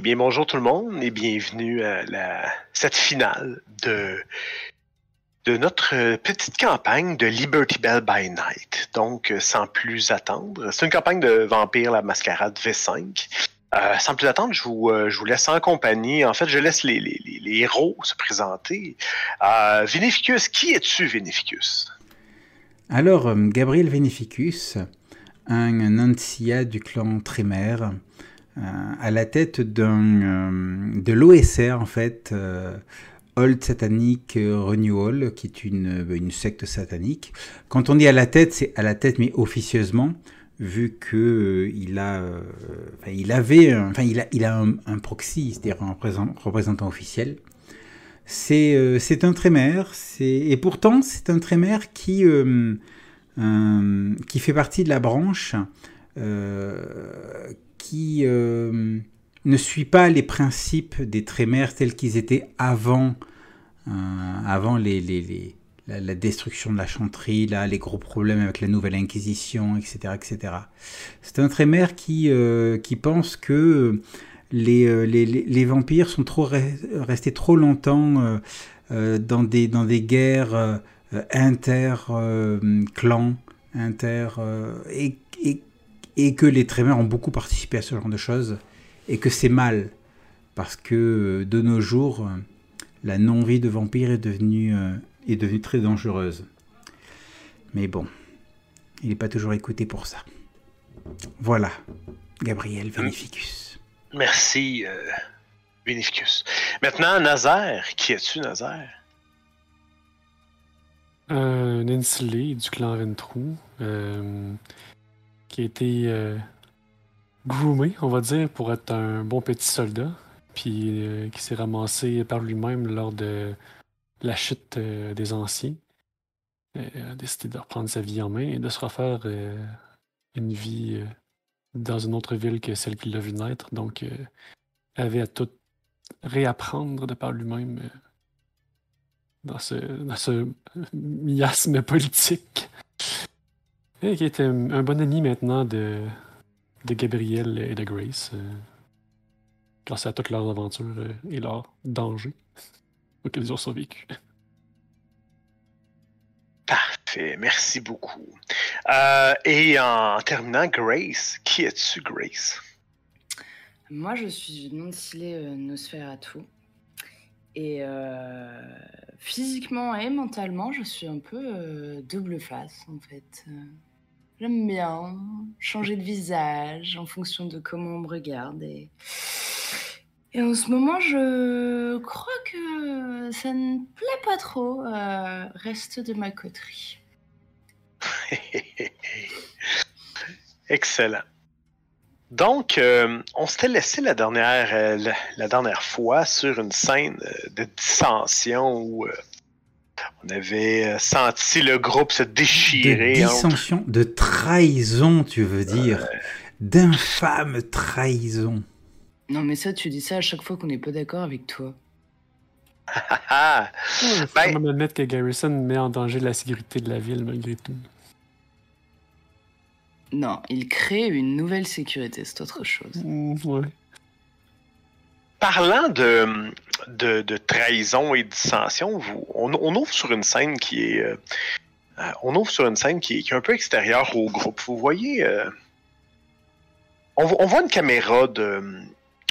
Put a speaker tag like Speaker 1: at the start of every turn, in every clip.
Speaker 1: Eh bien, bonjour tout le monde et bienvenue à cette finale de, de notre petite campagne de Liberty Bell by Night. Donc, sans plus attendre, c'est une campagne de Vampire la Mascarade V5. Euh, sans plus attendre, je vous, euh, je vous laisse en compagnie. En fait, je laisse les, les, les héros se présenter. Euh, Vénéficus, qui es-tu, Vénéficus?
Speaker 2: Alors, euh, Gabriel Vénéficus, un Nancia du clan Trémer, euh, à la tête euh, de l'OSR, en fait, Old Satanic Renewal, qui est une, une secte satanique. Quand on dit à la tête, c'est à la tête, mais officieusement vu que euh, il a, euh, il avait, enfin il a, il a un, proxy, c'est-à-dire un représentant, officiel. C'est, euh, c'est un trémère, et pourtant c'est un trémère qui, euh, qui fait partie de la branche qui ne suit pas les principes des trémères tels qu'ils étaient avant, avant les, les la, destruction de la chanterie, là, les gros problèmes avec la nouvelle Inquisition, etc. etc. C'est un trémère qui, euh, qui pense que les, euh, les, les, vampires sont restés trop longtemps euh, euh, dans, des, dans des guerres euh, inter-clans, inter, et, et, et, que les trémères ont beaucoup participé à ce genre de choses, et que c'est mal, parce que de nos jours, la non-vie de vampire est devenue est devenue très dangereuse. Mais bon, il n'est pas toujours écouté pour ça. Voilà, Gabriel Vénificus.
Speaker 1: Merci, euh, Vénificus. Maintenant, Nazaire. Qui es-tu, Nazaire?
Speaker 3: Un insulé du clan Ventrou, euh, a été euh, groomé, on va dire, pour être un bon petit soldat, puis euh, qui s'est ramassé par lui-même lors de la chute euh, des anciens, a décidé de reprendre sa vie en main et de se refaire une vie dans une autre ville que celle qu'il a vu naître. Donc, avait à tout réapprendre de par lui-même dans ce, dans ce miasme politique. Et qui était un bon ami maintenant de, de Gabriel et de Grace, grâce à toutes leurs aventures et leurs dangers auxquels ils ont survécu.
Speaker 1: Parfait, merci beaucoup. Euh, et en terminant, Grace, qui es-tu, Grace?
Speaker 4: Moi, je suis une Nonsilé euh, Nosferatu. Et euh, physiquement et mentalement, je suis un peu euh, double face, en fait. J'aime bien changer de visage en fonction de comment on me regarde. Et et en ce moment, je crois que ça ne plaît pas trop. Euh, reste de ma coterie.
Speaker 1: Excellent. Donc, euh, on s'était laissé la dernière, euh, la, dernière fois sur une scène de dissension où on avait senti le groupe se déchirer.
Speaker 2: De dissension, entre... de trahison, tu veux dire. D'infâme trahison.
Speaker 4: Non, mais ça, tu dis ça à chaque fois qu'on n'est pas d'accord avec toi.
Speaker 3: Il faut quand même admettre que Garrison met en danger la sécurité de la ville malgré tout.
Speaker 4: Non, il crée une nouvelle sécurité, c'est autre chose.
Speaker 3: Mmh, ouais.
Speaker 1: Parlant de, de, trahison et dissension, vous, on, ouvre sur une scène qui est. Euh, on ouvre sur une scène qui est, un peu extérieure au groupe. Vous voyez. Euh, on, voit une caméra de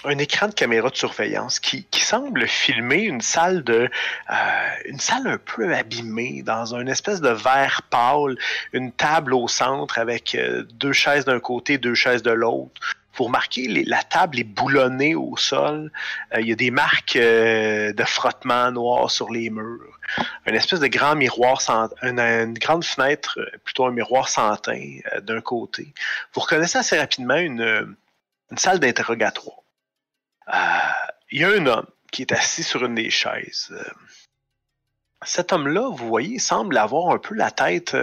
Speaker 1: un écran de caméra de surveillance qui, qui semble filmer une salle de euh, une salle un peu abîmée dans une espèce de verre pâle, une table au centre avec euh, deux chaises d'un côté, deux chaises de l'autre. Vous remarquez, la table est boulonnée au sol. Euh, il y a des marques euh, de frottement noir sur les murs. Une espèce de grand miroir, sans, une, grande fenêtre, plutôt un miroir sans teint d'un côté. Vous reconnaissez assez rapidement une, une salle d'interrogatoire. Il euh, y a un homme qui est assis sur une des chaises. Euh, cet homme-là, vous voyez, semble avoir un peu la tête.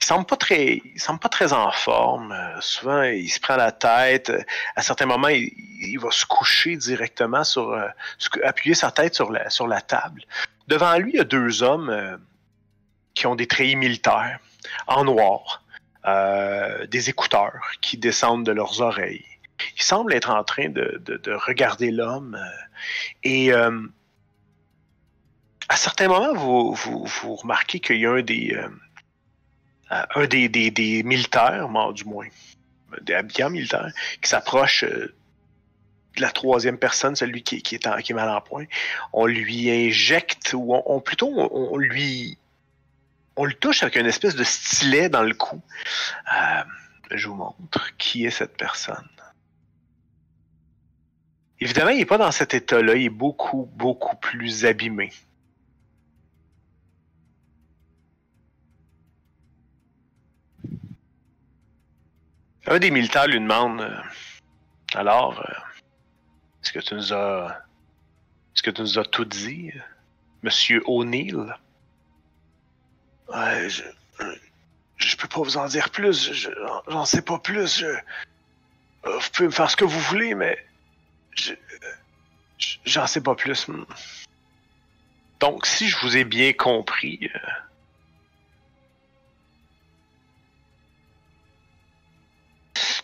Speaker 1: Euh, il semble pas très, il semble pas très en forme. souvent, il se prend la tête. À certains moments, il, va se coucher directement sur, appuyer sa tête sur la, sur la table. Devant lui, il y a deux hommes qui ont des treillis militaires en noir, des écouteurs qui descendent de leurs oreilles il semble être en train de, regarder l'homme. et à certains moments, vous, vous, remarquez qu'il y a un des, un des, des, militaires, du moins, des habitants militaires, qui s'approche de la troisième personne, celui qui, qui, est, qui est mal en point. On lui injecte, ou on, plutôt on, lui on le touche avec une espèce de stylet dans le cou. Euh, je vous montre qui est cette personne. Évidemment, il n'est pas dans cet état-là, il est beaucoup, beaucoup plus abîmé. Un des militaires lui demande euh, Alors, euh, est-ce que tu nous as. Est-ce que tu nous as tout dit, Monsieur O'Neill? Je. Je peux pas vous en dire plus. J'en sais pas plus. Vous pouvez me faire ce que vous voulez, mais. Je. J'en sais pas plus. Donc, si je vous ai bien compris.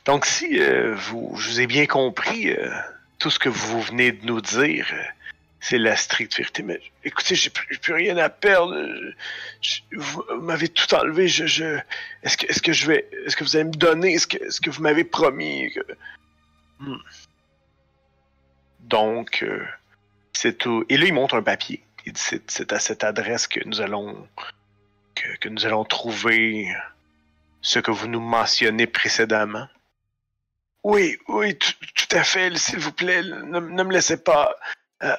Speaker 1: Donc, si euh, vous, je vous ai bien compris, euh, tout ce que vous venez de nous dire, euh, c'est la stricte vérité. Mais écoutez, j'ai plus, plus, rien à perdre. vous m'avez tout enlevé. Est-ce que, est-ce que je vais, est-ce que vous allez me donner ce que, ce que vous m'avez promis hmm. Donc, c'est tout. Et là, il montre un papier. Il dit c'est, à cette adresse que nous allons que, que nous allons trouver ce que vous nous mentionnez précédemment. Oui, oui, tout, à fait, s'il vous plaît. Ne, me laissez pas. Euh,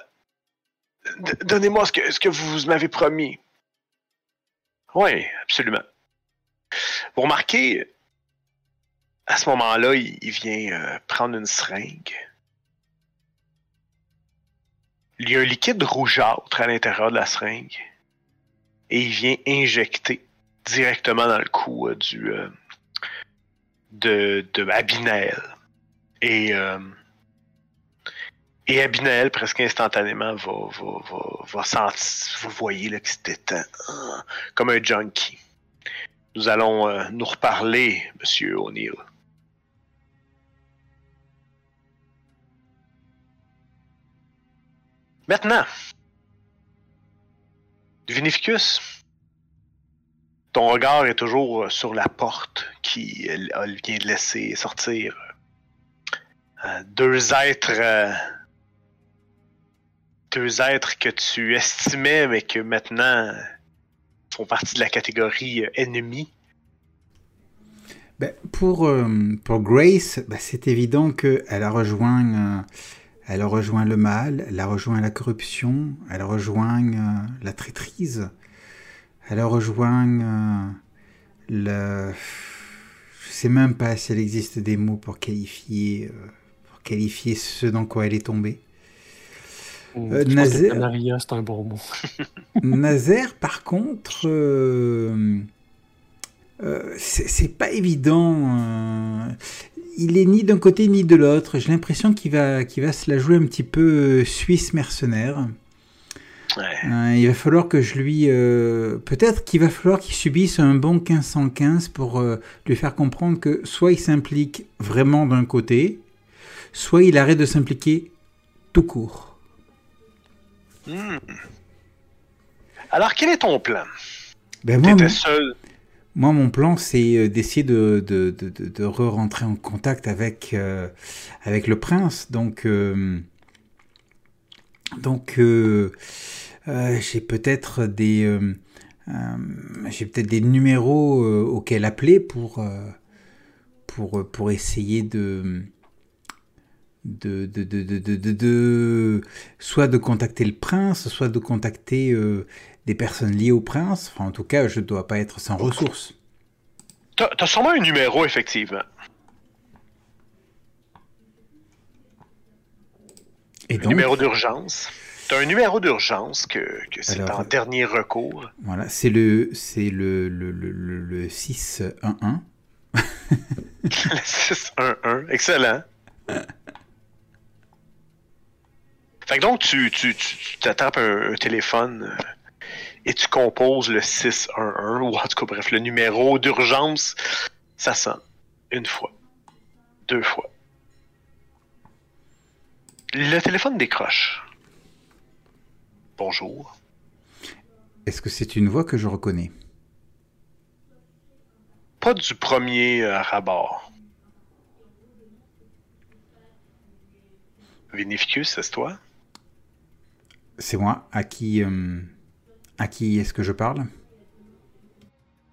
Speaker 1: donnez-moi ce que, ce que vous m'avez promis. Oui, absolument. Vous remarquez, à ce moment-là, il, vient euh, prendre une seringue. Il y a un liquide rougeâtre à l'intérieur de la seringue. Et il vient injecter directement dans le cou euh, du, de, de Abinel. Et, euh, et Abinael, presque instantanément, va, va, va, va sentir, vous voyez là, que c'était un, comme un junkie. Nous allons euh, nous reparler, Monsieur O'Neill. Maintenant, Vinificus, ton regard est toujours sur la porte qui vient de laisser sortir euh, deux êtres. Euh, deux êtres que tu estimais, mais que maintenant font partie de la catégorie euh, ennemi.
Speaker 2: Ben, pour, pour Grace, ben, c'est évident qu'elle a rejoint. elle rejoint le mal, elle a rejoint la corruption, elle rejoint la traîtrise, elle a rejoint le... Je sais même pas si elle existe des mots pour qualifier qualifier ce dans quoi elle est tombée.
Speaker 3: Euh, Nazaire, c'est un bon mot.
Speaker 2: Nazaire, par contre, euh, euh, c'est pas évident. il est ni d'un côté ni de l'autre. J'ai l'impression qu'il va, qu'il va se la jouer un petit peu suisse mercenaire. il va falloir que je lui. Peut-être qu'il va falloir qu'il subisse un bon 1515 pour lui faire comprendre que soit il s'implique vraiment d'un côté, soit il arrête de s'impliquer tout court.
Speaker 1: Hmm. Alors, quel est ton plan?
Speaker 2: Ben moi, seul moi, mon plan, c'est euh, d'essayer de, de, de, re-rentrer en contact avec, euh, avec le prince. Donc, euh, donc j'ai peut-être des, j'ai peut-être des numéros auxquels appeler pour, pour, pour essayer de, de, de, de, de, soit de contacter le prince, soit de contacter euh, des personnes liées au prince. Enfin, en tout cas, je ne dois pas être sans ressources.
Speaker 1: T'as as sûrement un numéro, effectivement. Et un numéro d'urgence. T'as un numéro d'urgence que, que c'est en dernier recours.
Speaker 2: Voilà, c'est le, c'est le, le, le, le 611.
Speaker 1: le 611, excellent. Fait que donc, tu, tu, tu t'attrapes un, téléphone euh, et tu composes le 611, ou en tout cas, bref, le numéro d'urgence. Ça sonne une fois, deux fois, Le téléphone décroche. Bonjour.
Speaker 2: Est-ce que c'est une voix que je reconnais?
Speaker 1: Pas du premier euh, rabord. Vinificus, c'est toi?
Speaker 2: C'est moi. À qui, euh, à qui est-ce que je parle?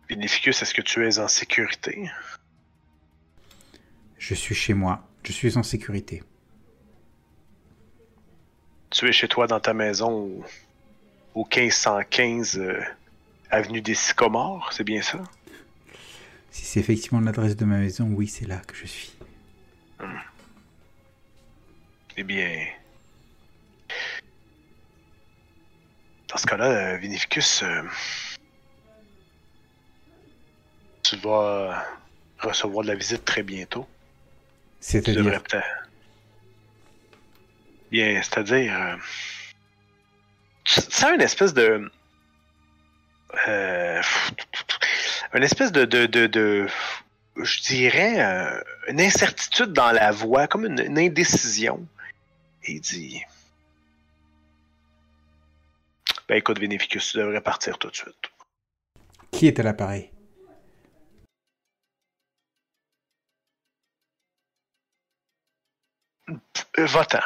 Speaker 1: Vinificus, est-ce que tu es en sécurité?
Speaker 2: Je suis chez moi. Je suis en sécurité.
Speaker 1: Tu es chez toi dans ta maison au, au 1515 euh, avenue des Sycomores, c'est bien ça?
Speaker 2: Si c'est effectivement l'adresse de ma maison, oui, c'est là que je suis.
Speaker 1: Eh bien. Dans ce cas-là, euh, Vinificus, euh, tu vas recevoir de la visite très bientôt.
Speaker 2: C'est-à-dire?
Speaker 1: peut-être. Bien, c'est-à-dire. euh, sens une espèce de. Euh, une espèce de. de, de, de- je dirais. euh, une incertitude dans la voix, comme une, une indécision. Et il dit. Ben écoute, Vénéficus, tu devrais partir tout de suite.
Speaker 2: qui est à l'appareil?
Speaker 1: Euh, Va-t'en.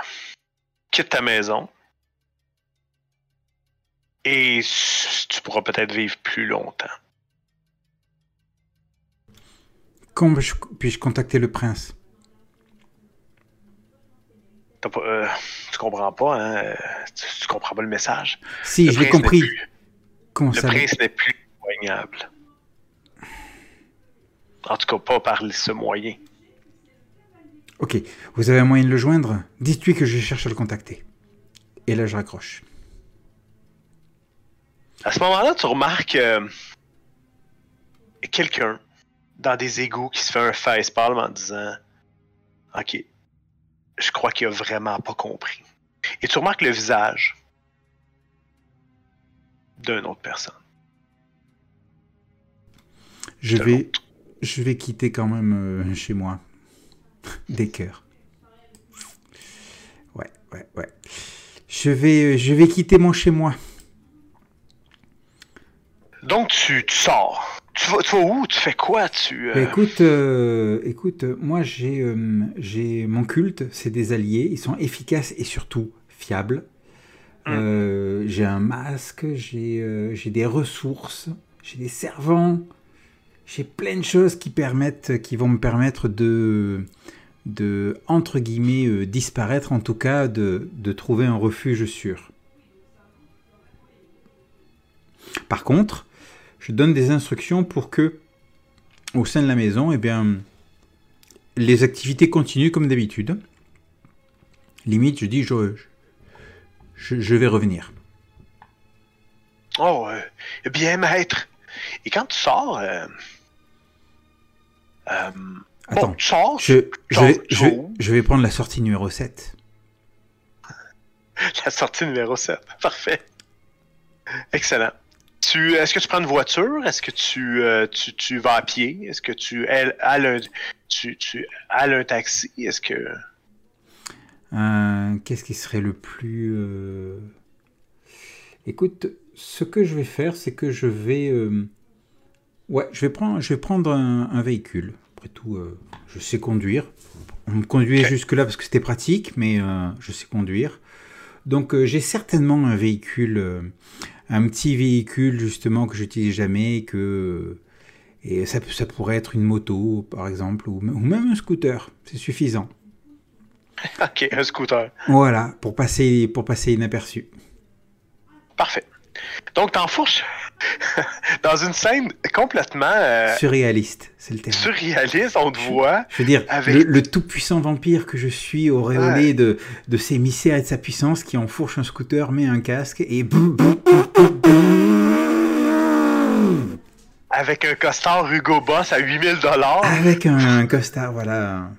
Speaker 1: Quitte ta maison. Et tu pourras peut-être vivre plus longtemps.
Speaker 2: Quand puis-je contacter le prince?
Speaker 1: Euh, tu comprends pas, hein? Tu, tu comprends pas le message.
Speaker 2: Si,
Speaker 1: Le
Speaker 2: je l'ai compris.
Speaker 1: plus- le prince n'est plus joignable. En tout cas, pas par ce moyen.
Speaker 2: Ok, vous avez un moyen de le joindre? Dites-lui que je cherche à le contacter. Et là, je raccroche.
Speaker 1: À ce moment-là, tu remarques euh, quelqu'un dans des égouts qui se fait un facepalm en disant Ok, je crois qu'il a vraiment pas compris. Et tu remarques le visage d'une autre personne.
Speaker 2: Je
Speaker 1: De
Speaker 2: vais, je vais quitter quand même euh, chez moi. Des cœurs. Ouais, ouais, ouais. Je vais, euh, je vais quitter mon chez moi.
Speaker 1: Donc, tu, tu sors. Tu vas, tu vas où? Tu fais quoi? Tu. euh,
Speaker 2: Bah, Écoute, euh, écoute, euh, moi j'ai, euh, j'ai mon culte, c'est des alliés, ils sont efficaces et surtout fiables.
Speaker 1: Mm.
Speaker 2: J'ai un masque, j'ai, j'ai des ressources, j'ai des servants, j'ai plein de choses qui permettent, qui vont me permettre de, de entre guillemets disparaître, en tout cas de, de trouver un refuge sûr. Par contre, je donne des instructions pour que au sein de la maison, eh bien, les activités continuent comme d'habitude. Limite, je dis, je, je, je vais revenir.
Speaker 1: Oh, euh, eh bien, maître. Et quand tu sors. euh, euh,
Speaker 2: Attends,
Speaker 1: bon, tu sors.
Speaker 2: je, vais, je vais prendre la sortie numéro 7.
Speaker 1: La sortie numéro 7. Parfait. Excellent. Tu, est-ce que tu prends une voiture? Est-ce que tu, euh, tu, tu vas à pied? Est-ce que tu ailes un, tu, tu un taxi? Est-ce que.
Speaker 2: Euh, Qu'est-ce qui serait le plus... euh, Écoute, ce que je vais faire, c'est que je vais... Ouais, je vais prendre, je vais prendre un, un véhicule. Après tout, je sais conduire. On me conduisait jusque-là parce que c'était pratique, mais je sais conduire. Donc j'ai certainement un véhicule, un petit véhicule justement que j'utilise jamais, que et ça, ça pourrait être une moto par exemple, ou, ou même un scooter, c'est suffisant.
Speaker 1: Ok, un scooter.
Speaker 2: Voilà, pour passer, pour passer inaperçu.
Speaker 1: Parfait. Donc, t'enfourches dans une scène complètement euh,
Speaker 2: Surréaliste, c'est le terme.
Speaker 1: surréaliste. On te voit.
Speaker 2: Je veux dire,
Speaker 1: Avec-
Speaker 2: le, le tout-puissant vampire que je suis, auréolé de, de ses mystères et de sa puissance, qui enfourche un scooter, met un casque et... boum, boum,
Speaker 1: Avec un costard Hugo Boss à 8000 dollars
Speaker 2: Avec un costard, voilà.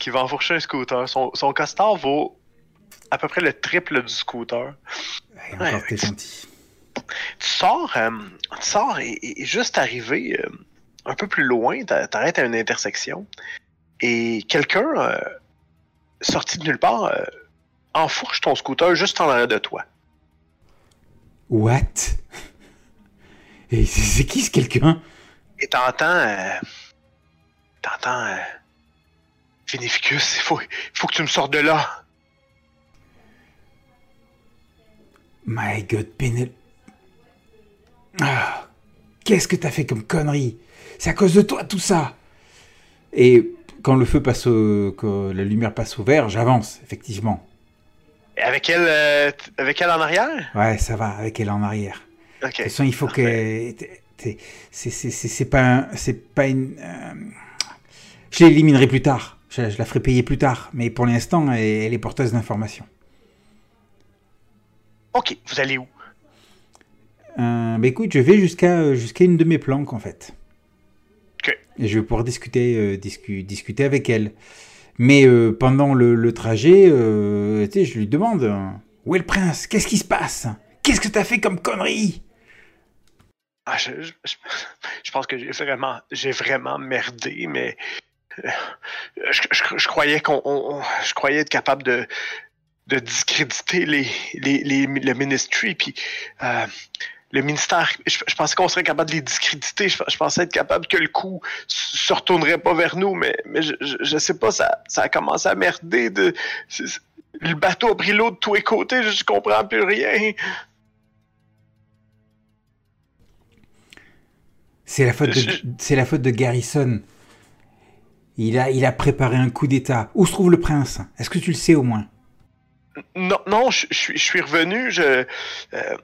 Speaker 1: qui va enfourcher un scooter. Son, son costard vaut à peu près le triple du scooter.
Speaker 2: Encore,
Speaker 1: Ouais,
Speaker 2: t'es
Speaker 1: avec-
Speaker 2: gentil.
Speaker 1: Tu sors, euh, tu sors et, et juste arrivé euh, un peu plus loin, t'a- t'arrêtes à une intersection et quelqu'un euh, sorti de nulle part, enfourche ton scooter juste en arrière de toi.
Speaker 2: What? Et c'est qui ce quelqu'un?
Speaker 1: Et t'entends. Euh, t'entends. Euh, il faut, que tu me sortes de là.
Speaker 2: My God, Pénel... Ah, qu'est-ce que t'as fait comme connerie? C'est à cause de toi tout ça Et quand le feu passe au... quand la lumière passe au vert, j'avance, effectivement.
Speaker 1: Et avec elle, euh, avec elle en arrière?
Speaker 2: Ouais, ça va, avec elle en arrière. De toute façon, il faut que... C'est pas, pas une... euh, Je l'éliminerai plus tard. Je, je la ferai payer plus tard. Mais pour l'instant, elle, elle est porteuse d'informations.
Speaker 1: Ok, vous allez où?
Speaker 2: Euh, bah écoute, je vais jusqu'à jusqu'à une de mes planques en fait.
Speaker 1: Ok.
Speaker 2: Et je vais pouvoir discuter, euh, discu- discuter avec elle. Mais euh, pendant le, le trajet, euh, je lui demande Où est le prince Qu'est-ce qui se passe? Qu'est-ce que t'as fait comme connerie
Speaker 1: Ah, je, pense que j'ai vraiment, j'ai vraiment merdé, mais euh, je, croyais qu'on, on- on- je croyais être capable de, discréditer les, les, le ministry, puis euh, le ministère. Je, pensais qu'on serait capable de les discréditer. Je, pensais être capable que le coup se retournerait pas vers nous, mais, je, je, sais pas, ça, ça a commencé à merder. Le bateau a pris l'eau de tous les côtés, je, je comprends plus rien.
Speaker 2: C'est la faute de, c'est la faute de Garrison. Il a, il a préparé un coup d'état. Où se trouve le prince? Est-ce que tu le sais au moins?
Speaker 1: Non, non, je, je suis, je suis revenu. Je, euh,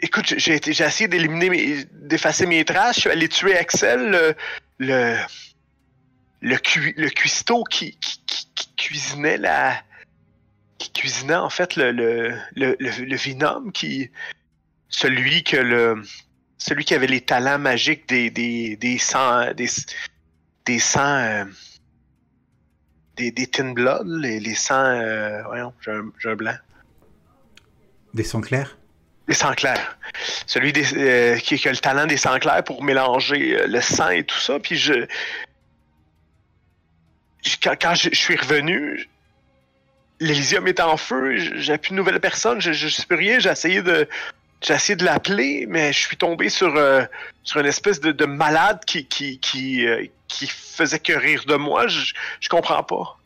Speaker 1: écoute, j'ai j'ai essayé d'éliminer, mes, d'effacer mes traces. Je suis allé tuer Axel, le, le, le, cui- le cuistot qui, qui, qui- qui cuisinait la, qui cuisinait en fait le, le, le, le, le Venom, qui, celui que le, celui qui avait les talents magiques des, des, des sangs, des, des sangs. euh, des, des Tin Blood, les, les sangs. euh, voyons, j'ai un, j'ai un blanc.
Speaker 2: Des sangs clairs?
Speaker 1: Les sangs clairs. Celui des, euh, qui, qui a le talent des sangs clairs pour mélanger euh, le sang et tout ça. Puis je. je- quand quand je, je suis revenu, l'Elysium est en feu, j'ai plus de nouvelles personnes, je, je sais plus rien, j'ai essayé de. J'ai essayé de l'appeler, mais je suis tombé sur, euh, sur une espèce de, de malade qui, qui, qui, euh, qui faisait que rire de moi. Je, je comprends pas.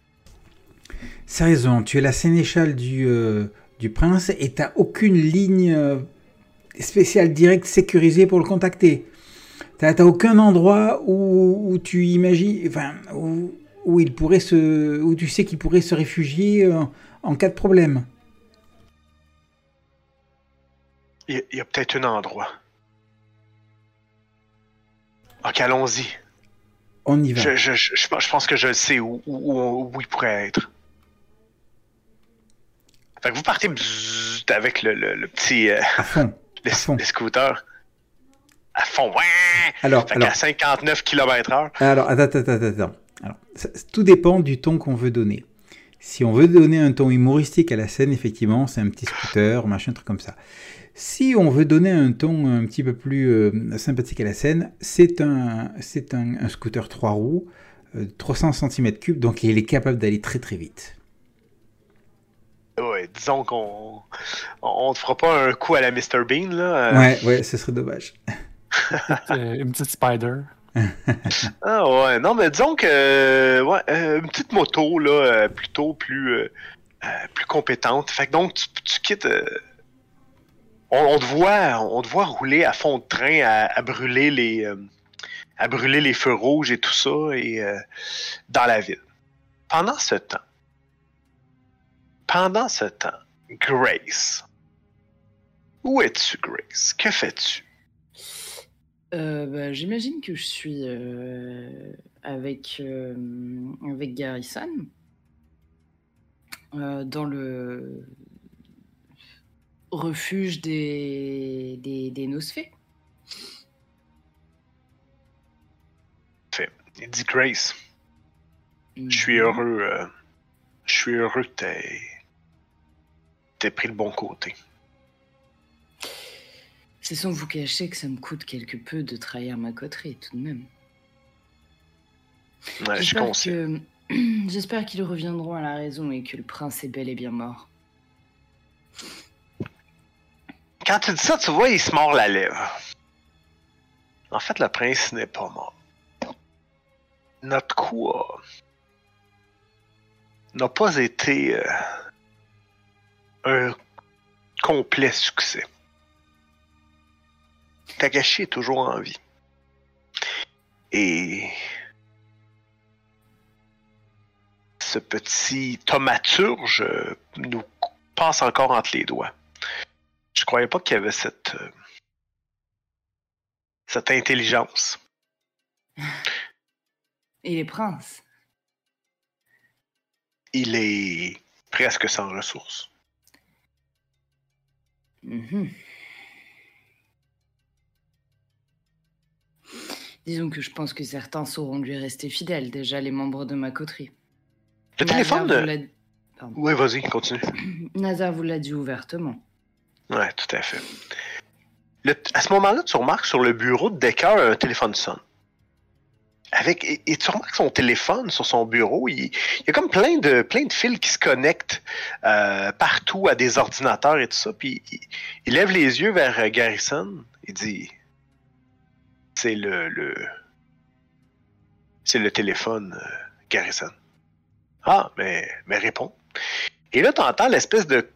Speaker 2: C'est raison, tu es la sénéchale du, euh, du prince et t'as aucune ligne spéciale directe sécurisée pour le contacter. T'as aucun endroit où, où tu imagines, enfin, où, où il pourrait se, où tu sais qu'il pourrait se réfugier en cas de problème.
Speaker 1: Il y a- peut-être un endroit. Ok, allons-y.
Speaker 2: On y va.
Speaker 1: Je, je, je, je pense- que je sais où, où, il pourrait être. Fait que vous partez avec le, le, le petit euh,
Speaker 2: À fond.
Speaker 1: le,
Speaker 2: à fond.
Speaker 1: le scooter à fond. Ouais!
Speaker 2: Alors,
Speaker 1: Fait
Speaker 2: alors,
Speaker 1: qu'à 59 km/h.
Speaker 2: alors, attends, attends, attends, attends. Alors, ça- tout dépend du ton qu'on veut donner. Si on veut donner un ton humoristique à la scène, effectivement, c'est un petit scooter, machin, truc comme ça. Si on veut donner un ton un petit peu plus euh, sympathique à la scène, c'est un, c'est un, un scooter 3 roues, euh, 300 cm3, donc il est capable d'aller très très vite.
Speaker 1: Ouais, disons qu'on on, te fera pas un coup à la Mr. Bean, là. euh.
Speaker 2: Ouais, ouais, ce serait dommage.
Speaker 3: Euh, une petite spider.
Speaker 1: Ah ouais, non, mais disons que euh, ouais, une petite moto là, plutôt plus plus compétente. Fait que donc tu, tu quittes. On, te voit, on te voit rouler à fond de train, à, brûler les euh, à brûler les feux rouges et tout ça et euh, dans la ville. Pendant ce temps, pendant ce temps, Grace, où es-tu, Grace? Que fais-tu?
Speaker 4: Euh, bah, J'imagine que je suis avec, avec Garrison dans le refuge des, des, des Nosfées.
Speaker 1: Il dit Grace. Je suis
Speaker 4: Mhm.
Speaker 1: heureux. euh, je suis heureux que t'aies. pris le bon côté.
Speaker 4: C'est sans vous cacher que ça me coûte quelque peu de trahir ma coterie, tout de même.
Speaker 1: Ouais,
Speaker 4: J'espère qu'ils reviendront à la raison et que le prince est bel et bien mort.
Speaker 1: Quand tu dis ça, tu vois, il se mord la lèvre. En fait, le prince n'est pas mort. Notre a- n'a pas été euh, un complet succès. Tagashi est toujours en vie. Et ce petit thaumaturge euh, nous passe encore entre les doigts. Je croyais pas qu'il y avait cette euh, cette intelligence.
Speaker 4: Et les princes?
Speaker 1: Il est presque sans ressources.
Speaker 4: Mhm. Disons que je pense que certains sauront lui rester fidèles, déjà les membres de ma coterie.
Speaker 1: Le
Speaker 4: Nazar
Speaker 1: téléphone de... Oui, vas-y, continue.
Speaker 4: Nazar vous l'a dit ouvertement.
Speaker 1: Ouais, tout à fait. À ce moment-là, tu remarques sur le bureau de Decker un téléphone sonne. Avec, et, et tu remarques son téléphone sur son bureau, il, y a comme plein de, plein de fils qui se connectent euh, partout à des ordinateurs et tout ça. Puis il, lève les yeux vers euh, Garrison. Il dit C'est le, le. C'est le téléphone, euh, Garrison. Ah, mais, mais réponds. Et là, tu entends l'espèce de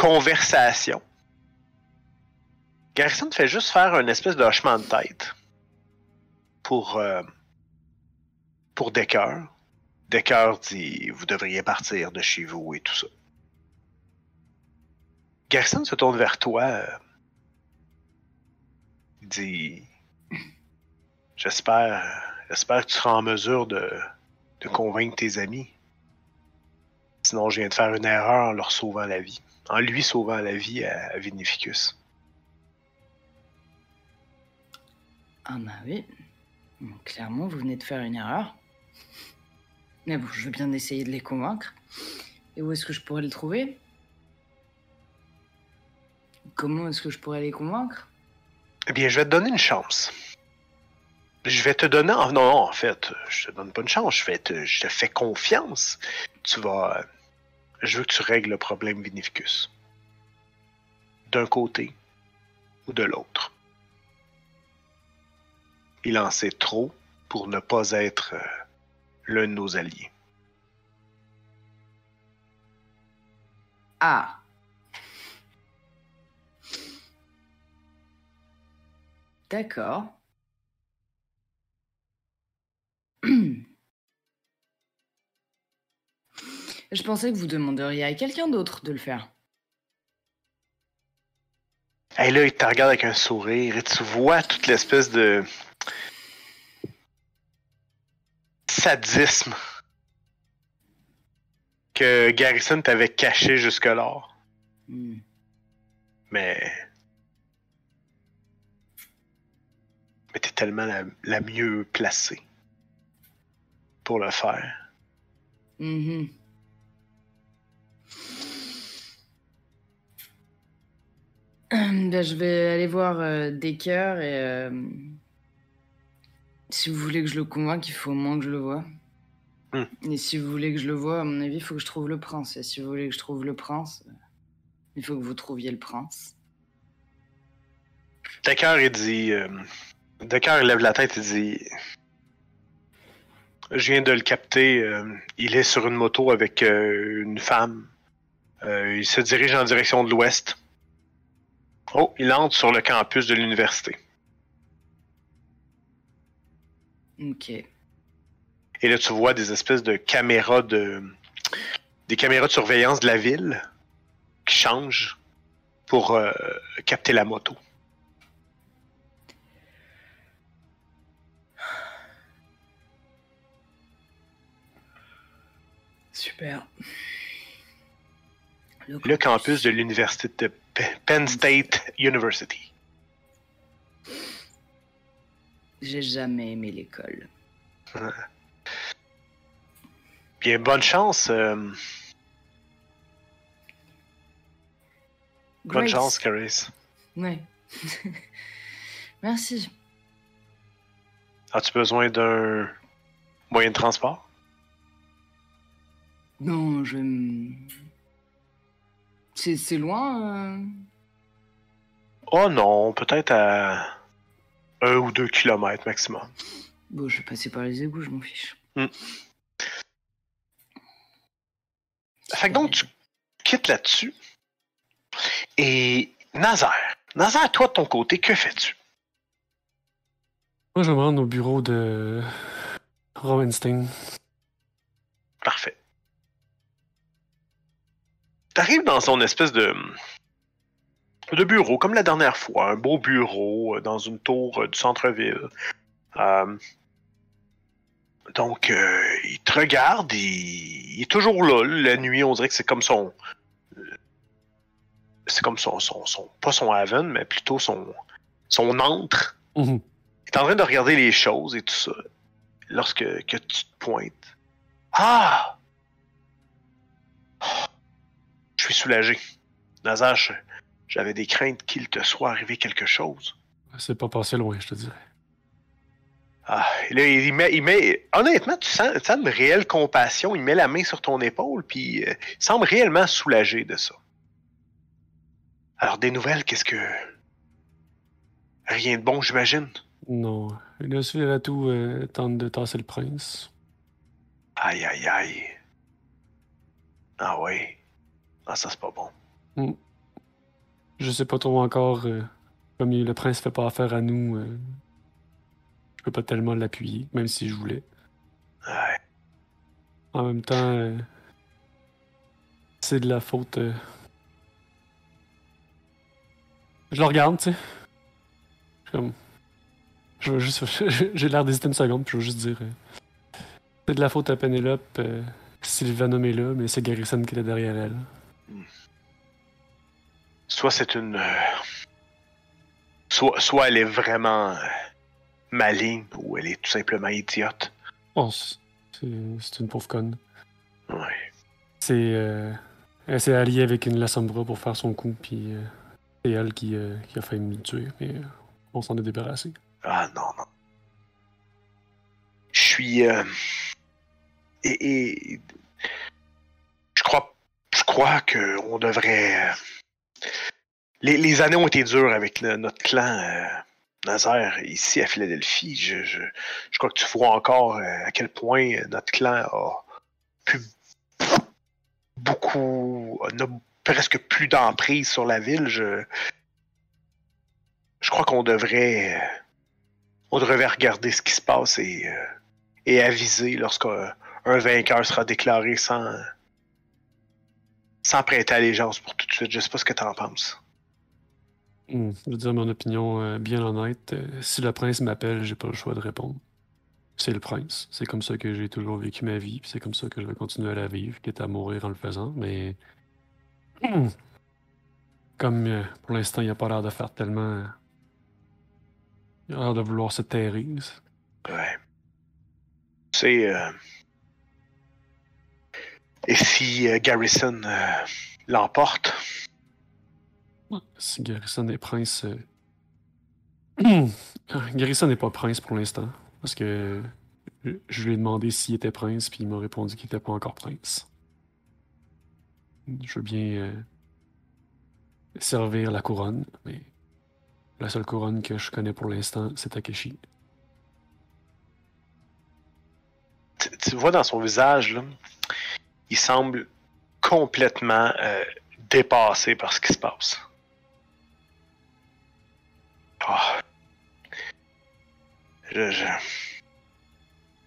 Speaker 1: conversation. Garrison fait juste faire un espèce de hochement de tête pour, euh, pour Decker. Decker dit Vous devriez partir de chez vous et tout ça. Garrison se tourne vers toi. euh, dit J'espère, j'espère que tu seras en mesure de, de convaincre tes amis. Sinon, je viens de faire une erreur en leur sauvant la vie. En lui sauvant la vie à, Vinificus.
Speaker 4: Ah bah oui. Clairement, vous venez de faire une erreur. Mais bon, je veux bien essayer de les convaincre. Et où est-ce que je pourrais le trouver? Comment est-ce que je pourrais les convaincre?
Speaker 1: Eh bien, je vais te donner une chance. Je vais te donner. Non, non, en fait, je te donne pas une chance. Je, vais te... je te fais confiance. Tu vas. Je veux que tu règles le problème Vinificus. D'un côté ou de l'autre. Il en sait trop pour ne pas être euh, l'un de nos alliés.
Speaker 4: Ah D'accord. Je pensais que vous demanderiez à quelqu'un d'autre de le faire.
Speaker 1: Et là, il te regarde avec un sourire et tu vois toute l'espèce de sadisme que Garrison t'avait caché jusque-là.
Speaker 4: Hmm.
Speaker 1: Mais. Mais t'es tellement la, la mieux placée pour le faire.
Speaker 4: Mhm. Ben, je vais aller voir euh, Decker et euh, si vous voulez que je le convainque, il faut au moins que je le vois.
Speaker 1: Hmm.
Speaker 4: Et si vous voulez que je le vois, à mon avis, il faut que je trouve le prince. Et si vous voulez que je trouve le prince, euh, il faut que vous trouviez le prince.
Speaker 1: Decker, il dit. Euh, Decker, lève la tête et dit. Je viens de le capter. euh, il est sur une moto avec euh, une femme. Euh, il se dirige en direction de l'ouest. Oh, il entre sur le campus de l'université.
Speaker 4: Ok.
Speaker 1: Et là, tu vois des espèces de caméras de. des caméras de surveillance de la ville qui changent pour euh, capter la moto.
Speaker 4: Super.
Speaker 1: Le campus de l'université de Pe- Penn State University.
Speaker 4: J'ai jamais aimé l'école.
Speaker 1: Bien, bonne chance. euh, bonne chance, Caris.
Speaker 4: Ouais. Merci.
Speaker 1: As-tu besoin d'un moyen de transport?
Speaker 4: Non, je. m- C'est c'est loin. euh
Speaker 1: Oh non, peut-être à un ou deux kilomètres maximum.
Speaker 4: Bon, je vais passer par les égouts, je m'en fiche.
Speaker 1: Fait que donc, tu quittes là-dessus. Et Nazaire. Nazaire, toi, de ton côté, que fais-tu?
Speaker 3: Moi, je vais me rendre au bureau de Rowenstein.
Speaker 1: Parfait. T'arrives dans son espèce de, de bureau, comme la dernière fois, un beau bureau euh, dans une tour euh, du centre-ville. Euh, donc, euh, il te regarde, il, il est toujours là. La nuit, on dirait que c'est comme son... C'est comme son, son, son... Pas son haven, mais plutôt son, son antre.
Speaker 3: Mhm.
Speaker 1: Il est en train de regarder les choses et tout ça. Lorsque que tu te pointes. Ah! Je suis soulagé. Nazar, j'avais des craintes qu'il te soit arrivé quelque chose.
Speaker 3: C'est pas passé loin, je te dirais.
Speaker 1: Ah, et là, il met, il met. Honnêtement, tu sens, tu sens une réelle compassion. Il met la main sur ton épaule, puis euh, il semble réellement soulagé de ça. Alors, des nouvelles, qu'est-ce que? Rien de bon, j'imagine?
Speaker 3: Non. Le Sviratu euh, tente de tasser le prince.
Speaker 1: Aïe, aïe, aïe. Ah oui. Ah, ça, c'est pas bon.
Speaker 3: Je sais pas trop encore. euh, comme le prince fait pas affaire à nous, euh, je peux pas tellement l'appuyer, même si je voulais.
Speaker 1: Ouais.
Speaker 3: En même temps, euh, c'est de la faute. Je le regarde, tu sais. Comme... Je veux juste. J'ai l'air d'hésiter une seconde, puis je veux juste dire. C'est de la faute à Penelope. Euh, Sylvanum est là, mais c'est Garrison qui était derrière elle.
Speaker 1: Soit c'est une. euh, Soit, soit elle est vraiment euh, maligne ou elle est tout simplement idiote.
Speaker 3: Oh, c'est une pauvre conne.
Speaker 1: Ouais.
Speaker 3: C'est. euh, elle s'est alliée avec une Lassombra pour faire son coup, puis euh, c'est elle qui, euh, qui a failli me tuer, mais euh, on s'en est débarrassé.
Speaker 1: Ah non, non. Je suis. Et, et- Je crois. Je crois qu'on devrait. Euh, Les, années ont été dures avec notre clan euh, Nazaire ici à Philadelphie. Je, crois que tu vois encore euh, à quel point notre clan a pu beaucoup. n'a presque plus d'emprise sur la ville. Je, crois qu'on devrait. euh, on devrait regarder ce qui se passe et, euh, et aviser lorsqu'un un vainqueur sera déclaré sans, sans prêter allégeance pour tout de suite. Je sais pas ce que t'en penses.
Speaker 3: Hmm, Je veux dire mon opinion euh, bien honnête. euh, si le prince m'appelle, j'ai pas le choix de répondre. C'est le prince. C'est comme ça que j'ai toujours vécu ma vie, c'est comme ça que je vais continuer à la vivre, quitte à mourir en le faisant, mais. Hmm. Comme euh, pour l'instant, il a pas l'air de faire tellement. Il a l'air de vouloir se terrer.
Speaker 1: Ouais. C'est. Et si euh, Garrison euh, l'emporte,
Speaker 3: Si Garrison est prince. euh, Garrison n'est pas prince pour l'instant. Parce que je- lui ai demandé s'il était prince, puis il m'a répondu qu'il n'était pas encore prince. Je veux bien servir la couronne, mais la seule couronne que je connais pour l'instant, c'est Takeshi.
Speaker 1: tu, tu vois dans son visage, là, il semble complètement euh, dépassé par ce qui se passe. Ah. Je,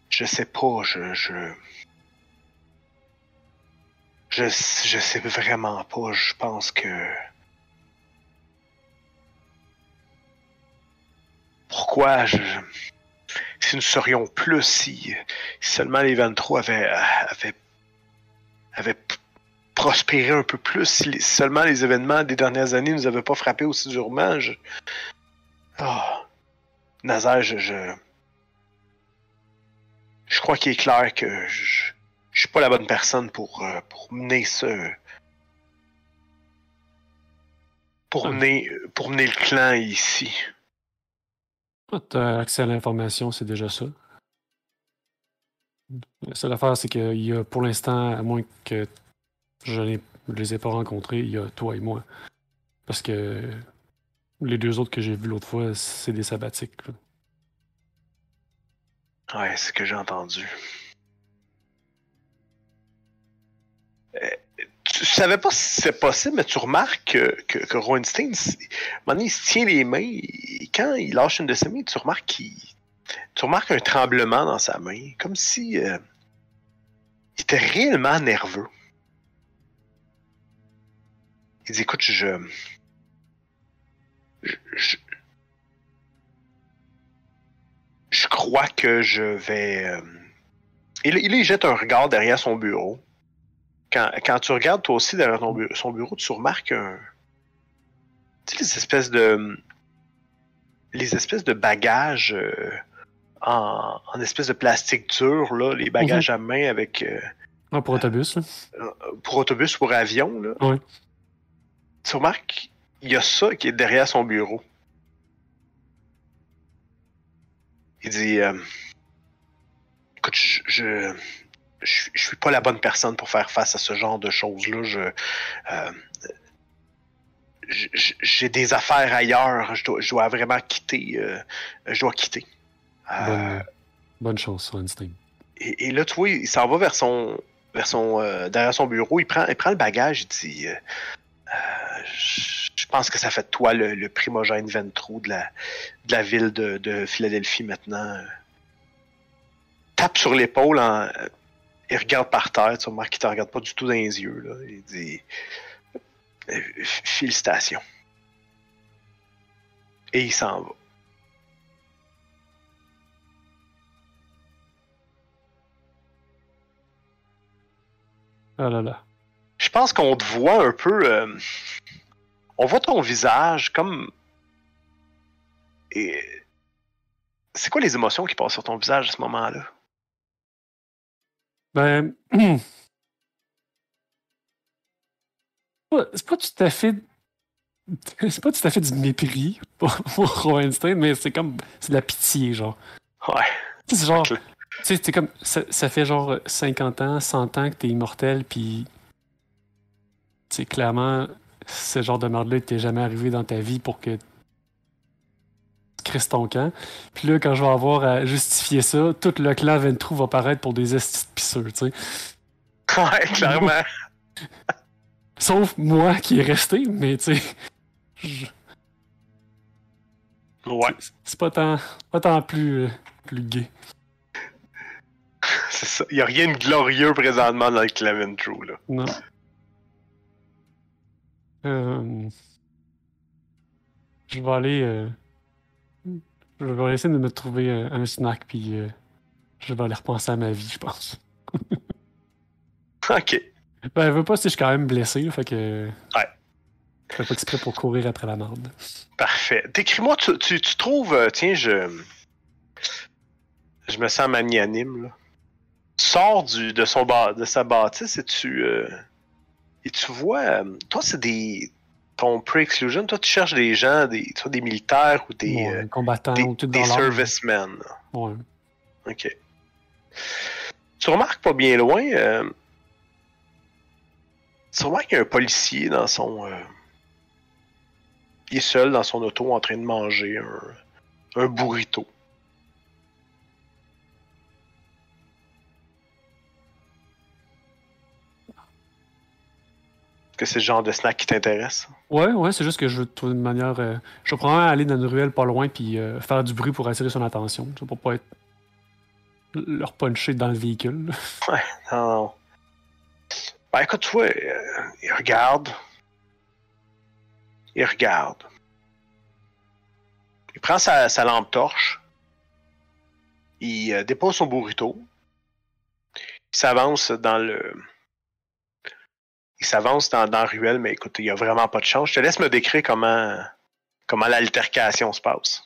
Speaker 1: je. Sais pas, je. Je. Je, je sais vraiment pas, je pense que. Pourquoi Si nous serions plus, si, si seulement les 23 avaient, avaient, avaient p- prospéré un peu plus, si les- seulement les événements des dernières années nous avaient pas frappé aussi durement, je. Ah. Nazaire, je. Je, je crois qu'il est clair que je, je suis pas la bonne personne pour, euh, pour mener ce. Pour
Speaker 3: Ah.
Speaker 1: mener, pour mener le clan ici.
Speaker 3: T'as accès à l'information, c'est déjà ça. La seule affaire, c'est qu'il y a pour l'instant, à moins que je ne les ai pas rencontrés, il y a toi et moi. Parce que les deux autres que j'ai vus l'autre fois, c'est des sabbatiques.
Speaker 1: Ouais, c'est ce que j'ai entendu. Euh, tu savais pas si c'est possible, mais tu remarques que, que, que il se tient les mains. quand il lâche une de ses mains, tu remarques qu'il. Tu remarques un tremblement dans sa main. Comme si. euh, il était réellement nerveux. Il dit écoute, je. Je, je, crois que je vais. euh, Il, il il jette un regard derrière son bureau. Quand, quand tu regardes toi aussi derrière ton bureau, son bureau, tu remarques un. Tu sais, les espèces de. Les espèces de bagages euh, en, en espèce de plastique dur, là, les bagages à main avec. euh,
Speaker 3: Ah, pour autobus, là.
Speaker 1: pour autobus, pour avion, là.
Speaker 3: Ouais.
Speaker 1: Tu remarques, il y a ça qui est derrière son bureau. Il dit euh, Écoute, je, je, je, je suis pas la bonne personne pour faire face à ce genre de choses-là. Je, euh, j'ai des affaires ailleurs. Je dois, je dois vraiment quitter. euh, je dois quitter. Euh,
Speaker 3: Bonne, bonne chance sur Einstein.
Speaker 1: et, et là, tu vois, il s'en va vers son, vers son, euh, derrière son bureau. Il prend, il prend le bagage. Il dit euh, Euh, je- pense que ça fait de toi le, le primogène Ventrou de la, de la ville de, de Philadelphie maintenant. Tape sur l'épaule. En, il regarde par terre. Tu remarques qu'il te regarde pas du tout dans les yeux. Là. Il dit Félicitations. Et il s'en va.
Speaker 3: Ah là là.
Speaker 1: Je pense qu'on te voit un peu. euh, on voit ton visage comme. Et. C'est quoi les émotions qui passent sur ton visage à ce moment-là?
Speaker 3: Ben. c'est pas tout à fait. C'est pas tout à fait du mépris pour, pour Einstein, mais c'est comme. C'est de la pitié, genre.
Speaker 1: Ouais.
Speaker 3: C'est genre. Sais, c'est comme. Ça, ça fait genre 50 ans, 100 ans que t'es immortel, puis. Tu clairement, ce genre de merde-là t'est jamais arrivé dans ta vie pour que. Tu crisses ton camp. Puis là, quand je vais avoir à justifier ça, tout le clan Ventrou va paraître pour des estis de pisseux, tu sais.
Speaker 1: Ouais, clairement.
Speaker 3: Sauf moi qui est resté, mais tu sais. je-
Speaker 1: Ouais,
Speaker 3: C'est pas tant, pas tant plus, euh, plus gay.
Speaker 1: c'est ça. Il n'y a rien de glorieux présentement dans le Clement True, là.
Speaker 3: Non. Euh, je vais aller. euh, je vais essayer de me trouver euh, un snack, puis euh, je vais aller repenser à ma vie, je pense.
Speaker 1: Ok.
Speaker 3: Ben, je veux pas si je suis quand même blessé, là, fait que.
Speaker 1: Ouais.
Speaker 3: Je fais pas exprès pour courir après la merde.
Speaker 1: Parfait. Décris-moi, tu, tu, tu trouves. tiens, je. Je me sens magnanime, là. Sors du, de, son, de sa bâtisse et tu. euh, et tu vois. euh, toi, c'est des. Ton pre-exclusion, toi, tu cherches des gens, des, des militaires ou des.
Speaker 3: Ouais,
Speaker 1: euh,
Speaker 3: combattant
Speaker 1: des,
Speaker 3: ou tout
Speaker 1: des servicemen.
Speaker 3: Ouais.
Speaker 1: Ok. Tu remarques pas bien loin. euh, tu remarques qu'il y a un policier dans son. euh, il est seul dans son auto en train de manger un, un burrito. Que c'est le genre de snack qui t'intéresse?
Speaker 3: Ouais, ouais, c'est juste que je veux trouver une manière. euh, je vais probablement aller dans une ruelle pas loin puis euh, faire du bruit pour attirer son attention. Pour pas être. leur puncher dans le véhicule.
Speaker 1: Non, non. Ben écoute, tu vois, euh, il regarde. Il regarde. Il prend sa, sa lampe torche. Il dépose son burrito. Il s'avance dans le. Il s'avance dans, dans ruelle, mais écoute, il n'y a vraiment pas de chance. Je te laisse me décrire comment, comment l'altercation se passe.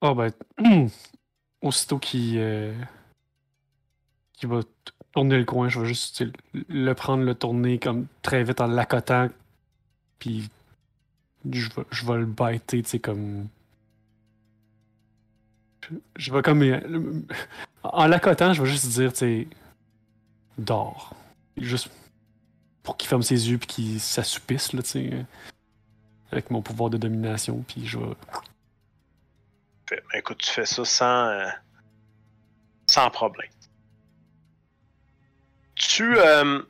Speaker 3: Ah ben. aussitôt qu'il. euh, va tourner le coin, je vais juste le prendre, le tourner comme très vite en l'accotant. Puis. Je vais, le biter, tu sais, comme. Je, vais comme. euh, En l'accotant, je vais juste dire, tu sais. dort. Juste pour qu'il ferme ses yeux puis qu'il s'assoupisse, là, tu sais. euh, Avec mon pouvoir de domination, puis je vais.
Speaker 1: Ben, écoute, tu fais ça sans, euh, sans problème. Tu. euh,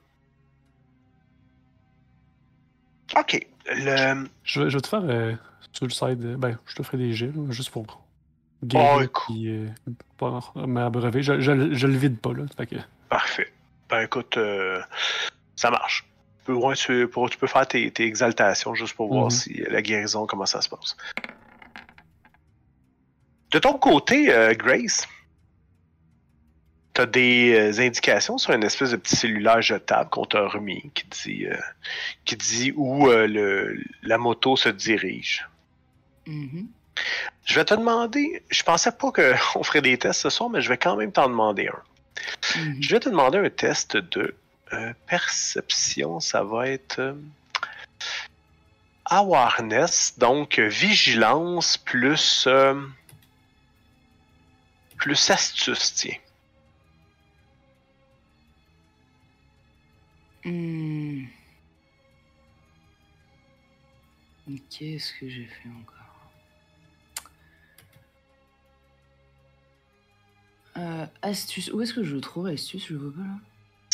Speaker 1: Ok. Le...
Speaker 3: Je vais, je vais te faire euh, sur le side. Ben, je te ferai des là, juste pour.
Speaker 1: Oh,
Speaker 3: Guérir,
Speaker 1: écoute.
Speaker 3: puis. Pas m'abreuver. Je, je, je le vide pas, là. Fait que.
Speaker 1: Parfait. Ben écoute, ça marche. Tu peux, ouais, tu, pour- tu peux faire tes, tes exaltations juste pour voir
Speaker 3: Mhm.
Speaker 1: si la guérison, comment ça se passe. De ton côté, euh, Grace, tu as des euh, indications sur une espèce de petit cellulaire jetable qu'on t'a remis qui dit, euh, qui dit où euh, le, la moto se dirige?
Speaker 4: Mhm.
Speaker 1: Je vais te demander, je pensais pas qu'on ferait des tests ce soir, mais je vais quand même t'en demander un.
Speaker 4: Mhm.
Speaker 1: Je vais te demander un test de euh, perception. Ça va être euh, awareness, donc euh, vigilance plus euh, plus astuce, tiens.
Speaker 4: Hmm. Qu'est-ce que j'ai fait encore? Euh, Astuce. Où est-ce que je trouve, astuce? Je le vois pas là.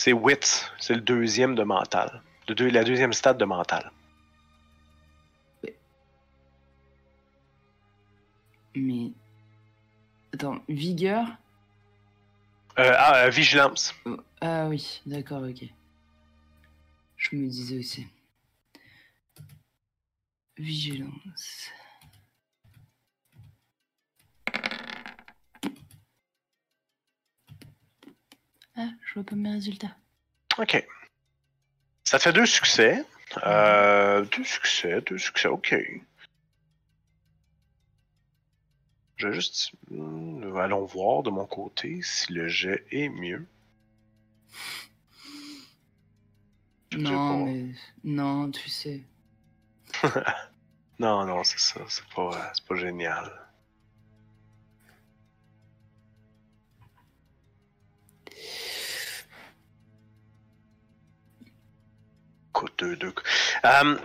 Speaker 1: C'est wit, c'est le deuxième de mental, le deux- la deuxième stade de mental.
Speaker 4: Mais. Attends, vigueur?
Speaker 1: Euh, ah, euh, vigilance.
Speaker 4: Oh, Ah oui, d'accord, ok. Je me disais aussi. Vigilance. Ah, je vois pas mes résultats.
Speaker 1: Ok. Ça fait deux succès. Euh, deux succès, deux succès, ok. Je vais juste. hmm, Allons voir de mon côté si le jet est mieux. Je
Speaker 4: Non, mais. Non, tu sais.
Speaker 1: Non, non, c'est ça. C'est pas, c'est pas génial. Deux. Euh,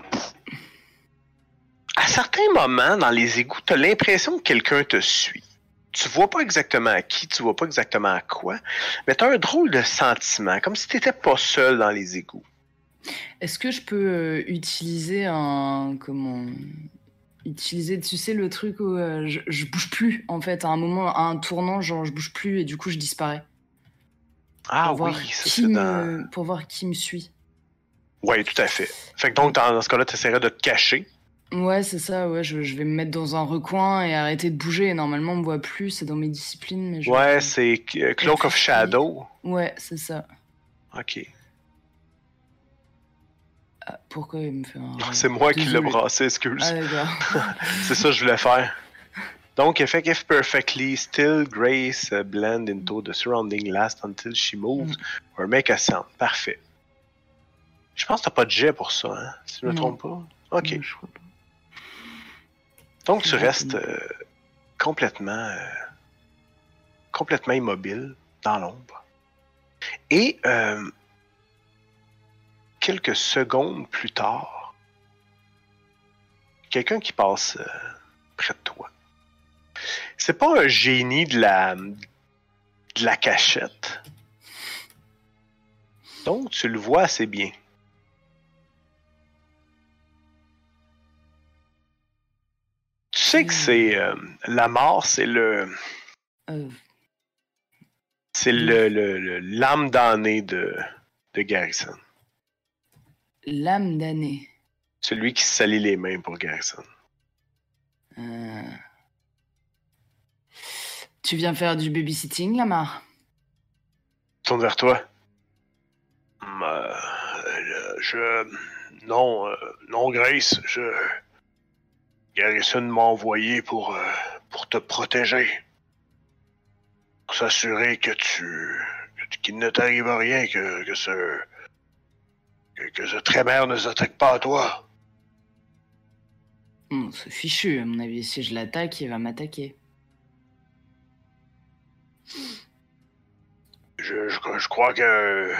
Speaker 1: à certains moments, dans les égouts, tu as l'impression que quelqu'un te suit. Tu vois pas exactement à qui, tu vois pas exactement à quoi, mais tu as un drôle de sentiment, comme si tu pas seul dans les égouts.
Speaker 4: Est-ce que je peux euh, utiliser un. Comment. Utiliser, tu sais, le truc où euh, je, je bouge plus, en fait, à un moment, à un tournant, genre je bouge plus et du coup je disparais.
Speaker 1: Ah
Speaker 4: pour,
Speaker 1: oui,
Speaker 4: voir
Speaker 1: ça
Speaker 4: qui
Speaker 1: dans.
Speaker 4: pour voir qui me suit.
Speaker 1: Oui, tout à fait. Fait que donc, dans, ce cas-là, tu essaierais de te cacher.
Speaker 4: Ouais, c'est ça, ouais, je, je vais me mettre dans un recoin et arrêter de bouger. Normalement, on me voit plus, c'est dans mes disciplines, mais je.
Speaker 1: Ouais, c'est euh, Cloak of Shadow.
Speaker 4: Ouais, c'est ça.
Speaker 1: Ok.
Speaker 4: Ah, pourquoi il me fait un.
Speaker 1: C'est moi qui l'ai brassé, excuse.
Speaker 4: Ah, d'accord.
Speaker 1: C'est ça que je voulais faire. Donc, effective perfectly, still grace blend into the surrounding last until she moves or make a sound. Parfait. Je pense que t'as pas de jet pour ça, hein, si je me
Speaker 4: Non.
Speaker 1: trompe pas. Ok.
Speaker 4: Non, je crois pas.
Speaker 1: Donc, tu restes euh, complètement, euh, complètement immobile dans l'ombre. Et euh, quelques secondes plus tard, quelqu'un qui passe près de toi. C'est pas un génie de la, de la cachette. Donc, tu le vois assez bien. Sais que
Speaker 4: Hmm.
Speaker 1: c'est euh, la mort, c'est le
Speaker 4: Euh,
Speaker 1: c'est le le- le- l'âme damnée de, de Garrison.
Speaker 4: L'âme damnée.
Speaker 1: Celui qui se salit les mains pour Garrison.
Speaker 4: Euh, Tu viens faire du babysitting, Lamar?
Speaker 1: Tourne vers toi. Hum, euh, je. Non, euh, non, Grace, je. Garrison m'a envoyé pour, euh, pour te protéger. Pour s'assurer que tu. qu'il ne t'arrive rien, que, que ce. que, que ce trémère ne s'attaque pas à toi.
Speaker 4: C'est fichu, à mon avis. Si je l'attaque, il va m'attaquer.
Speaker 1: Je, je, je crois que.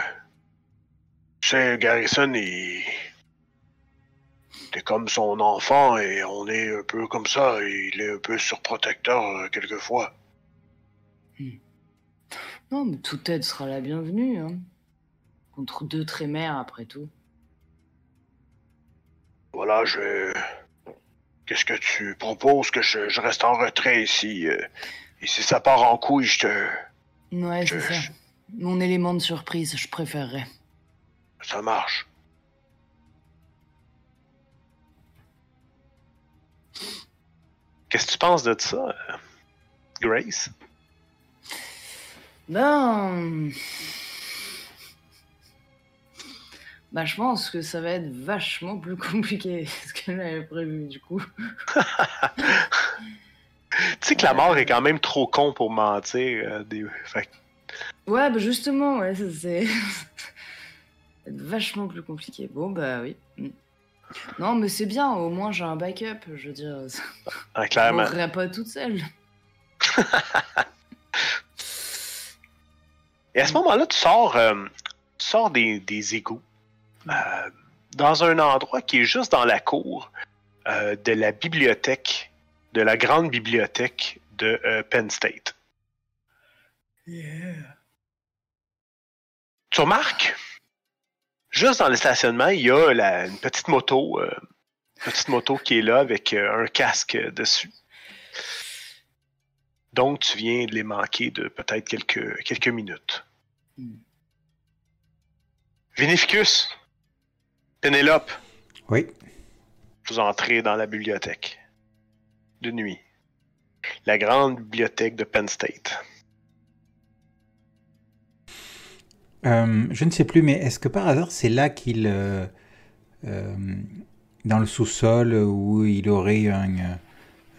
Speaker 1: Tu sais, Garrison, il. Comme son enfant et on est un peu comme ça. Il est un peu surprotecteur euh, quelquefois.
Speaker 4: Non, mais toute aide sera la bienvenue. Hein. Contre deux trémères, après tout.
Speaker 1: Voilà, je. Qu'est-ce que tu proposes que je, je reste en retrait ici? euh, et si ça part en couille, je te.
Speaker 4: Ouais,
Speaker 1: Je-
Speaker 4: c'est ça. Mon élément de surprise, je préférerais.
Speaker 1: Ça marche. Qu'est-ce que tu penses de ça, euh, Grace?
Speaker 4: Ben. Bah, je pense que ça va être vachement plus compliqué que ce que j'avais prévu, du coup.
Speaker 1: Tu sais que la mort est quand même trop con pour mentir. euh, des... fait
Speaker 4: Ouais, bah justement, ouais, c'est. ça va être vachement plus compliqué. Bon, bah oui. Mm. Non, mais c'est bien, au moins j'ai un backup, je veux dire. ça-
Speaker 1: ah,
Speaker 4: Je
Speaker 1: clairement.
Speaker 4: mourrai pas toute seule.
Speaker 1: Et à ce moment-là, tu sors, euh, tu sors des, des égouts euh, dans un endroit qui est juste dans la cour euh, de la bibliothèque, de la grande bibliothèque de euh, Penn State. Tu remarques, juste dans le stationnement, il y a la- une petite moto, euh, petite moto qui est là avec euh, un casque dessus. Donc, tu viens de les manquer de peut-être quelques, quelques minutes.
Speaker 4: Hmm.
Speaker 1: Vinificus, Pénélope,
Speaker 2: Oui.
Speaker 1: vous entrez dans la bibliothèque de nuit. La grande bibliothèque de Penn State.
Speaker 2: Euh, je ne sais plus, mais est-ce que par hasard c'est là qu'il, euh, euh, dans le sous-sol, où il aurait un,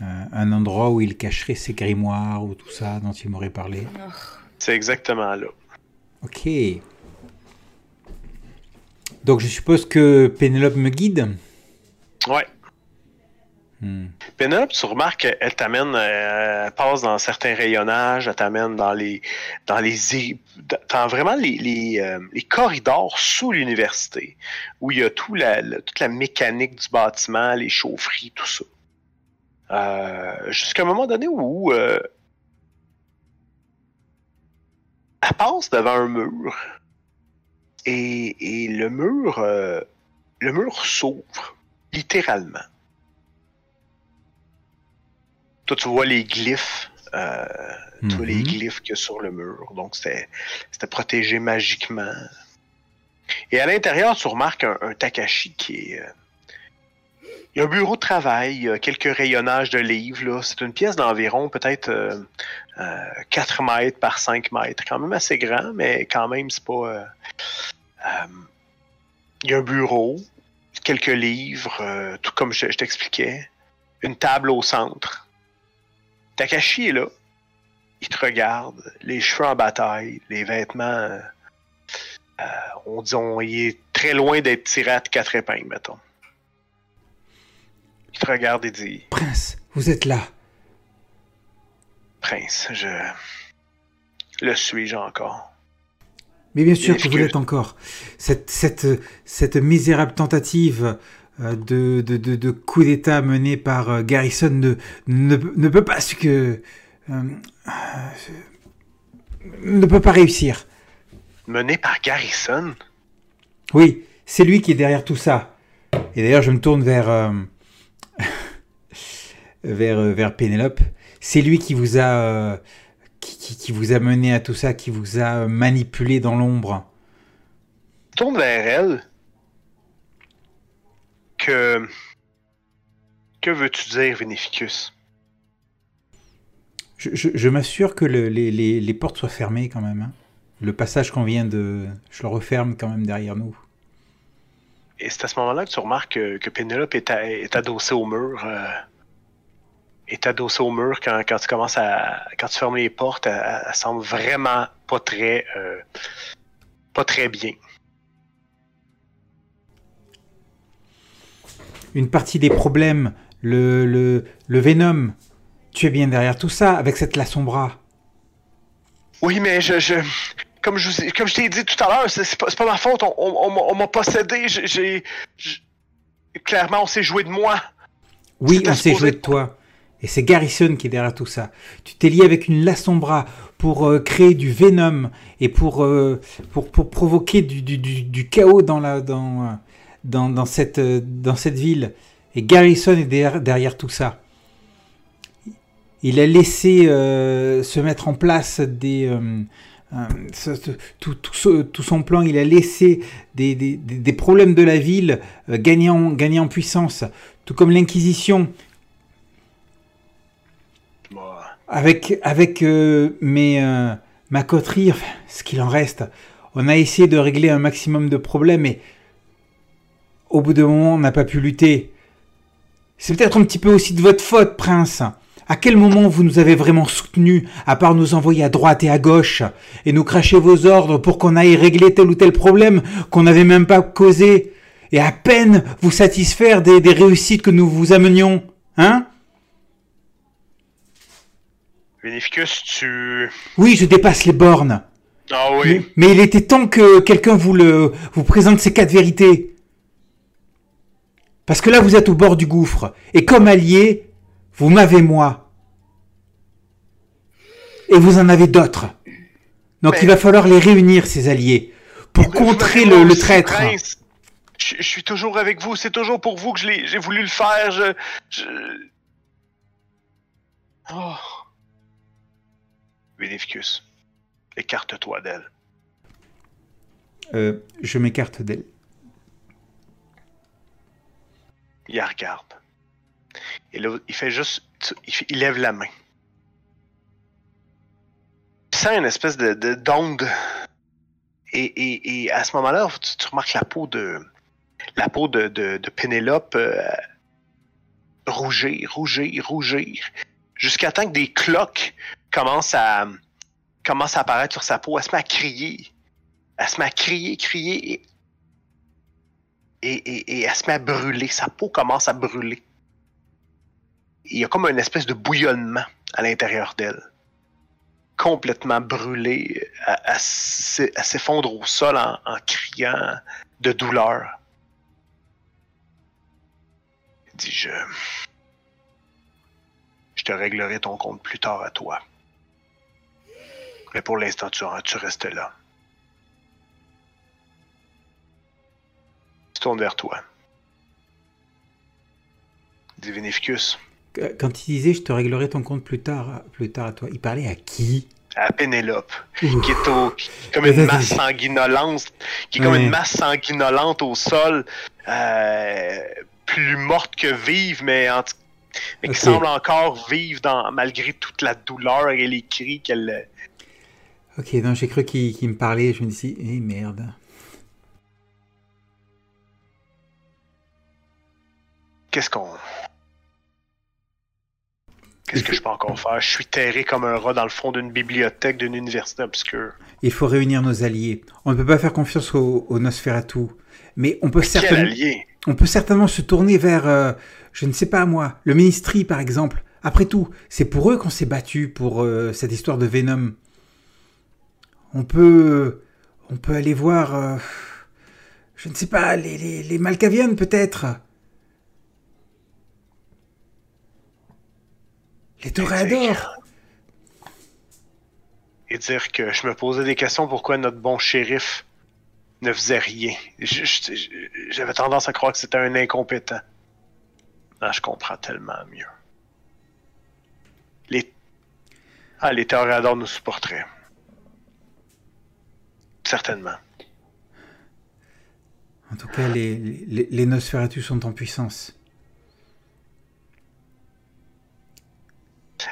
Speaker 2: euh, un endroit où il cacherait ses grimoires ou tout ça dont il m'aurait parlé?
Speaker 4: Oh.
Speaker 1: C'est exactement là.
Speaker 2: Ok. Donc je suppose que Pénélope me guide?
Speaker 1: Ouais.
Speaker 2: Hmm.
Speaker 1: Tu remarques qu'elle t'amène, euh, elle passe dans certains rayonnages, elle t'amène dans les, dans les, dans vraiment les, euh, les corridors sous l'université, où il y a tout la, toute la mécanique du bâtiment, les chaufferies, tout ça. Euh, Jusqu'à un moment donné où elle passe devant un mur et, et le mur, le mur s'ouvre littéralement. Toi, tu vois les glyphes. euh, Tu vois les
Speaker 2: Mhm.
Speaker 1: glyphes qu'il y a sur le mur. Donc, c'était protégé magiquement. Et à l'intérieur, tu remarques un, un Takashi qui est. euh, il y a un bureau de travail, il y a quelques rayonnages de livres. C'est une pièce d'environ peut-être euh, euh, 4 mètres par 5 mètres. Quand même assez grand, mais quand même, c'est pas. euh, il y a un bureau, quelques livres, tout comme je, je t'expliquais. Une table au centre. Takashi est là. Il te regarde, les cheveux en bataille, les vêtements. euh, euh, on dit on il est très loin d'être tiré à quatre épingles, mettons. Il te regarde et dit
Speaker 2: Prince, vous êtes là.
Speaker 1: Prince, je. Le suis-je encore?
Speaker 2: Mais bien sûr que vous l'êtes encore. Cette, cette, cette misérable tentative de, de, de, de coup d'État menée par euh, Garrison ne, ne, ne peut pas ce que euh, euh, ne peut pas réussir.
Speaker 1: Mené par Garrison?
Speaker 2: Oui, c'est lui qui est derrière tout ça. Et d'ailleurs, je me tourne vers euh, vers, euh, vers Pénélope. C'est lui qui vous a euh, qui, qui- qui vous a mené à tout ça, qui vous a manipulé dans l'ombre.
Speaker 1: tourne vers elle. Que. Que veux-tu dire, Vinificus?
Speaker 2: Je, je- je m'assure que le- les, les- les portes soient fermées quand même. hein. Le passage qu'on vient de... Je le referme quand même derrière nous.
Speaker 1: Et c'est à ce moment-là que tu remarques que, que Pénélope est, à- est adossée au mur. euh, est adossée au mur quand, quand tu commences à. Quand tu fermes les portes, elle, elle semble vraiment pas très. euh, pas très bien.
Speaker 2: Une partie des problèmes, le, le, le Venom, tu es bien derrière tout ça avec cette bras.
Speaker 1: Oui, mais je. je comme je, vous comme je t'ai dit tout à l'heure, c'est pas, pas ma faute. On, on- on m'a- possédé. J'ai, Clairement, on s'est joué de moi.
Speaker 2: Oui, on s'est joué de toi. Et c'est Garrison qui est derrière tout ça. Tu t'es lié avec une bras pour euh, créer du venom et pour, euh, pour, pour provoquer du, du, du, du chaos dans, la, dans, euh, dans, dans, cette, euh, dans cette ville. Et Garrison est derrière, derrière tout ça. Il a laissé euh, se mettre en place des... euh, euh, tout, tout ce- tout son plan, il a laissé des, des, des- des problèmes de la ville gagner, en, gagner en puissance, tout comme l'Inquisition,
Speaker 1: Moi,
Speaker 2: avec, avec mes, ma coterie, ce qu'il en reste. On a essayé de régler un maximum de problèmes, au bout d'un moment, on n'a pas pu lutter. C'est peut-être un petit peu aussi de votre faute, prince. À quel moment vous nous avez vraiment soutenus, à part nous envoyer à droite et à gauche, et nous cracher vos ordres pour qu'on aille régler tel ou tel problème qu'on n'avait même pas causé, et à peine vous satisfaire des, des réussites que nous vous amenions, hein?
Speaker 1: Bénéficus, tu.
Speaker 2: Oui, je dépasse les bornes.
Speaker 1: Ah oui.
Speaker 2: Mais, mais il était temps que quelqu'un vous le vous présente ces quatre vérités. Parce que là, vous êtes au bord du gouffre. Et comme allié, vous m'avez moi. Et vous en avez d'autres. Donc
Speaker 1: Mais-
Speaker 2: il va falloir les réunir, ces alliés, pour contrer le, traître.
Speaker 1: Prince. Je, je suis toujours avec vous. C'est toujours pour vous que j'ai voulu le faire. Je. je... Oh. Bénéficus, écarte-toi d'elle.
Speaker 2: Euh, je m'écarte d'elle.
Speaker 1: Il regarde. Et là, il fait juste. Il, il lève la main. Tu sens une espèce de de- d'onde. Et, et, et à ce moment-là, tu, remarques la peau de. La peau de, de, Pénélope euh, rougir, rougir, rougir. Jusqu'à temps que des cloques commencent à, commencent à apparaître sur sa peau. Elle se met à crier. Elle se met à crier, crier. Et, elle se met à brûler. Sa peau commence à brûler. Il y a comme une espèce de bouillonnement à l'intérieur d'elle. Complètement brûlée. Elle, elle s'e- elle s'effondre au sol en, criant de douleur. Elle dit Je. Je te réglerai ton compte plus tard à toi. Mais pour l'instant, tu, tu restes là. Se tourne vers toi. Vénéficus,
Speaker 2: Quand il disait je te réglerai ton compte plus tard, plus tard à toi, il parlait à qui?
Speaker 1: À Pénélope,
Speaker 2: Ouh.
Speaker 1: qui est au, qui comme une masse sanguinolente, qui est comme une masse sanguinolente au sol, euh, plus morte que vive, mais, en qui semble encore vivre dans, malgré toute la douleur et les cris qu'elle.
Speaker 2: Ok, non, j'ai cru qu'il qu'il me parlait. Je me dis, eh merde.
Speaker 1: Qu'est-ce qu'on. Qu'est-ce que je peux encore faire? Je suis terré comme un rat dans le fond d'une bibliothèque d'une université obscure.
Speaker 2: Il faut réunir nos alliés. On ne peut pas faire confiance au, au Nosferatu. Mais on peut,
Speaker 1: Quel
Speaker 2: certainement, on peut certainement se tourner vers, euh, je ne sais pas moi, le Ministry par exemple. Après tout, c'est pour eux qu'on s'est battu pour euh, cette histoire de Venom. On peut, on peut aller voir, euh, je ne sais pas, les, les, peut-être. Toréadors.
Speaker 1: et dire que je me posais des questions pourquoi notre bon shérif ne faisait rien. J'avais tendance à croire que c'était un incompétent. Là, je comprends tellement mieux. Les, ah, les Toréadors nous supporteraient. Certainement.
Speaker 2: En tout cas, les, les, les Nosferatu sont en puissance.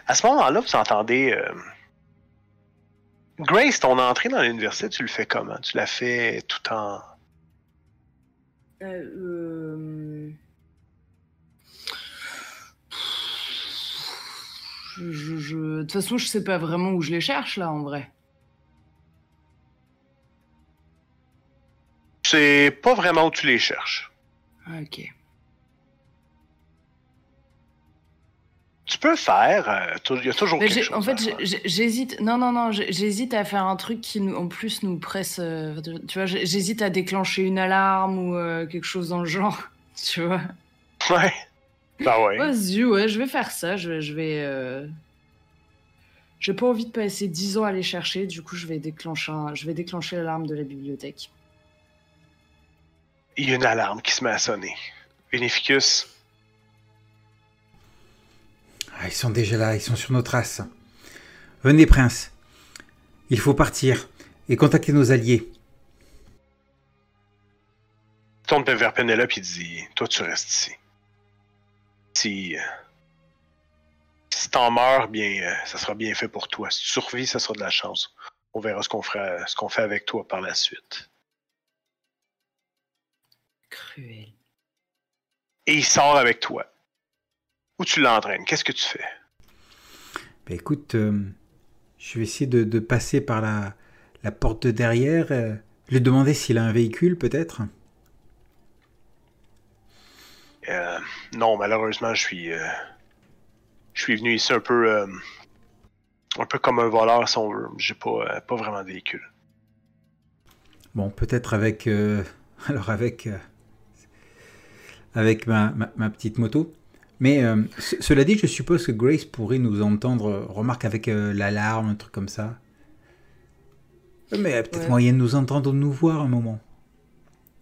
Speaker 1: À ce moment-là, vous entendez. euh, Grace, ton entrée dans l'université, tu le fais comment? Tu l'as fait tout en.
Speaker 4: Euh, euh, je- je- je- De toute façon, je sais pas vraiment où je les cherche là en vrai.
Speaker 1: C'est pas vraiment où tu les cherches.
Speaker 4: Ah, Ok.
Speaker 1: Tu peux faire. euh, Il y a toujours quelque chose.
Speaker 4: en fait, j'hésite. Non, non, non, j'hésite à faire un truc qui, en plus, nous presse. euh, tu vois, j'hésite à déclencher une alarme ou euh, quelque chose dans le genre. Tu vois.
Speaker 1: Ouais. Bah ouais.
Speaker 4: Vas-y, ouais, je vais faire ça. Je, je vais. euh, J'ai pas envie de passer 10 ans à les chercher. Du coup, je vais déclencher, un- je vais déclencher l'alarme de la bibliothèque.
Speaker 1: Il y a une alarme qui se met à sonner. Bénéficus,
Speaker 2: Ah, ils sont déjà là, ils sont sur nos traces. Venez, prince. Il faut partir et contacter nos alliés.
Speaker 1: tourne vers Penelope et dit Toi, tu restes ici. Si. euh, si t'en meurs, bien, euh, ça sera bien fait pour toi. Si tu survis, ça sera de la chance. On verra ce qu'on fera, ce qu'on fait avec toi par la suite.
Speaker 4: Cruel.
Speaker 1: Et il sort avec toi. Où tu l'entraînes? Qu'est-ce que tu fais?
Speaker 2: Ben, écoute, euh, je vais essayer de, de passer par la, la porte de derrière. euh, lui demander s'il a un véhicule, peut-être.
Speaker 1: Euh, Non, malheureusement, je suis. euh, je suis venu ici un peu. un peu comme un voleur, si on veut. J'ai pas, pas vraiment de véhicule.
Speaker 2: Bon, peut-être avec. alors, avec. avec ma, ma- ma petite moto. Mais euh, ce- cela dit, je suppose que Grace pourrait nous entendre, euh, remarque avec euh, l'alarme, un truc comme ça. Mais il y a peut-être
Speaker 4: Ouais.
Speaker 2: moyen de nous entendre, de nous voir un moment.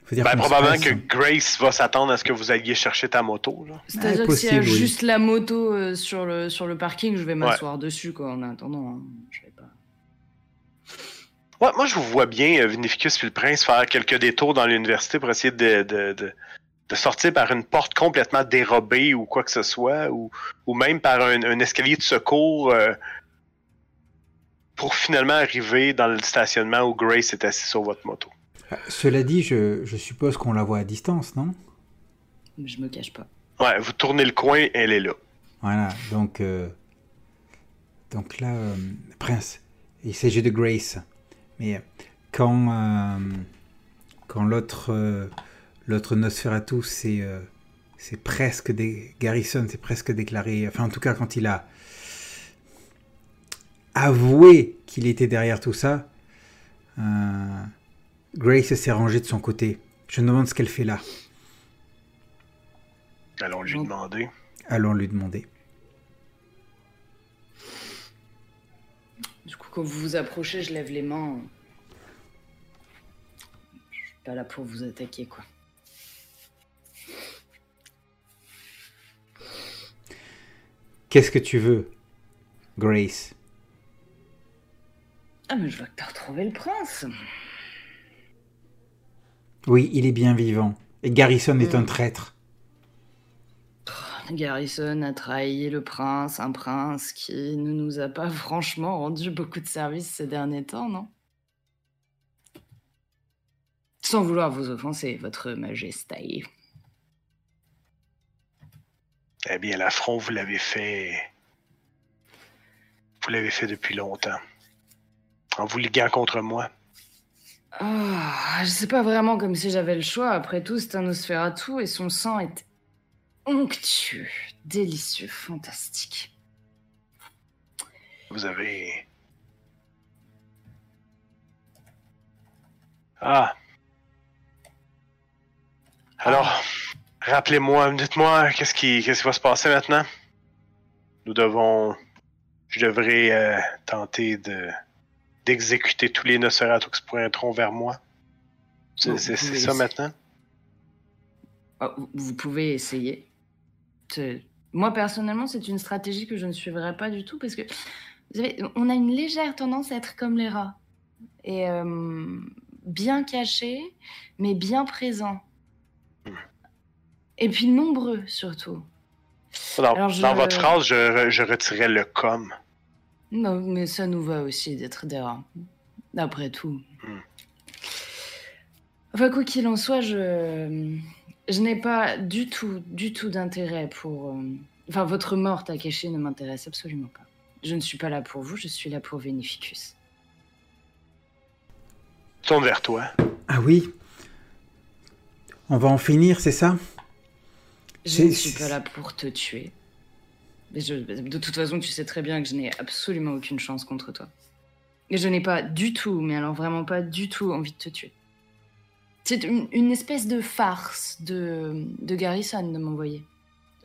Speaker 2: Faut dire
Speaker 1: Ben, probablement que Grace va s'attendre à ce que vous alliez chercher ta moto.
Speaker 4: C'est-à-dire que s'il y a
Speaker 2: oui.
Speaker 4: juste la moto euh, sur, le, sur le parking, je vais m'asseoir dessus, quoi, en attendant. hein. Je vais pas.
Speaker 1: Ouais, moi, je vous vois bien, euh, Vinificus puis le prince, faire quelques détours dans l'université pour essayer de, de, de, de sortir par une porte complètement dérobée ou quoi que ce soit, ou, ou même par un, un escalier de secours euh, pour finalement arriver dans le stationnement où Grace est assise sur votre moto.
Speaker 2: Ah, Cela dit, je, je suppose qu'on la voit à distance, non?
Speaker 4: Je me cache pas.
Speaker 1: Ouais, vous tournez le coin, elle est là.
Speaker 2: Voilà, donc. euh, donc là, euh, Prince, il s'agit de Grace. Mais quand. euh, quand l'autre. L'autre Nosferatu c'est euh, c'est presque. Des, Garrison s'est presque déclaré. Enfin, en tout cas, quand il a. avoué qu'il était derrière tout ça. euh, Grace s'est rangée de son côté. Je me demande ce qu'elle fait là.
Speaker 1: Allons lui demander.
Speaker 2: Allons lui demander.
Speaker 4: Du coup, quand vous vous approchez, je lève les mains. Je suis pas là pour vous attaquer, quoi.
Speaker 2: Qu'est-ce que tu veux, Grace?
Speaker 4: Ah, mais je vois que t'as retrouvé le prince.
Speaker 2: Oui, il est bien vivant. Et Garrison est un traître.
Speaker 4: Garrison a trahi le prince, un prince qui ne nous a pas franchement rendu beaucoup de services ces derniers temps, non? Sans vouloir vous offenser, votre majesté.
Speaker 1: Eh bien, l'affront, vous l'avez fait. Vous l'avez fait depuis longtemps. En vous liguant contre moi.
Speaker 4: Ah, je sais pas vraiment comme si j'avais le choix. Après tout, c'est un Nosferatu et son sang est onctueux, délicieux, fantastique.
Speaker 1: Vous avez. Ah. Alors, rappelez-moi, dites-moi, qu'est-ce qui, qu'est-ce qui va se passer maintenant? Nous devons. Je devrais euh, tenter de d'exécuter tous les Nosferatu qui se pointeront vers moi. C'est,
Speaker 4: Vous
Speaker 1: c'est- c'est
Speaker 4: pouvez
Speaker 1: ça maintenant?
Speaker 4: Ah, vous- vous pouvez essayer. C'est- Moi, personnellement, c'est une stratégie que je ne suivrai pas du tout parce que vous savez, on a une légère tendance à être comme les rats. Et euh, bien cachés, mais bien présents. Et puis nombreux, surtout.
Speaker 1: Dans,
Speaker 4: Alors, je-
Speaker 1: dans votre phrase, je, je retirais le com.
Speaker 4: Non, mais ça nous va aussi d'être des rats. Après tout.
Speaker 1: Hmm.
Speaker 4: Enfin, quoi qu'il en soit, je, je n'ai pas du tout, du tout d'intérêt pour. euh, Enfin, votre mort, Takeshi, ne m'intéresse absolument pas. Je ne suis pas là pour vous, je suis là pour Vénificus.
Speaker 1: Tourne vers toi.
Speaker 2: Ah oui On va en finir, c'est ça?
Speaker 4: Je ne suis pas là pour te tuer. Mais je- de toute façon, tu sais très bien que je n'ai absolument aucune chance contre toi. Et je n'ai pas du tout, mais alors vraiment pas du tout envie de te tuer. C'est une, une espèce de farce de, de Garrison de m'envoyer.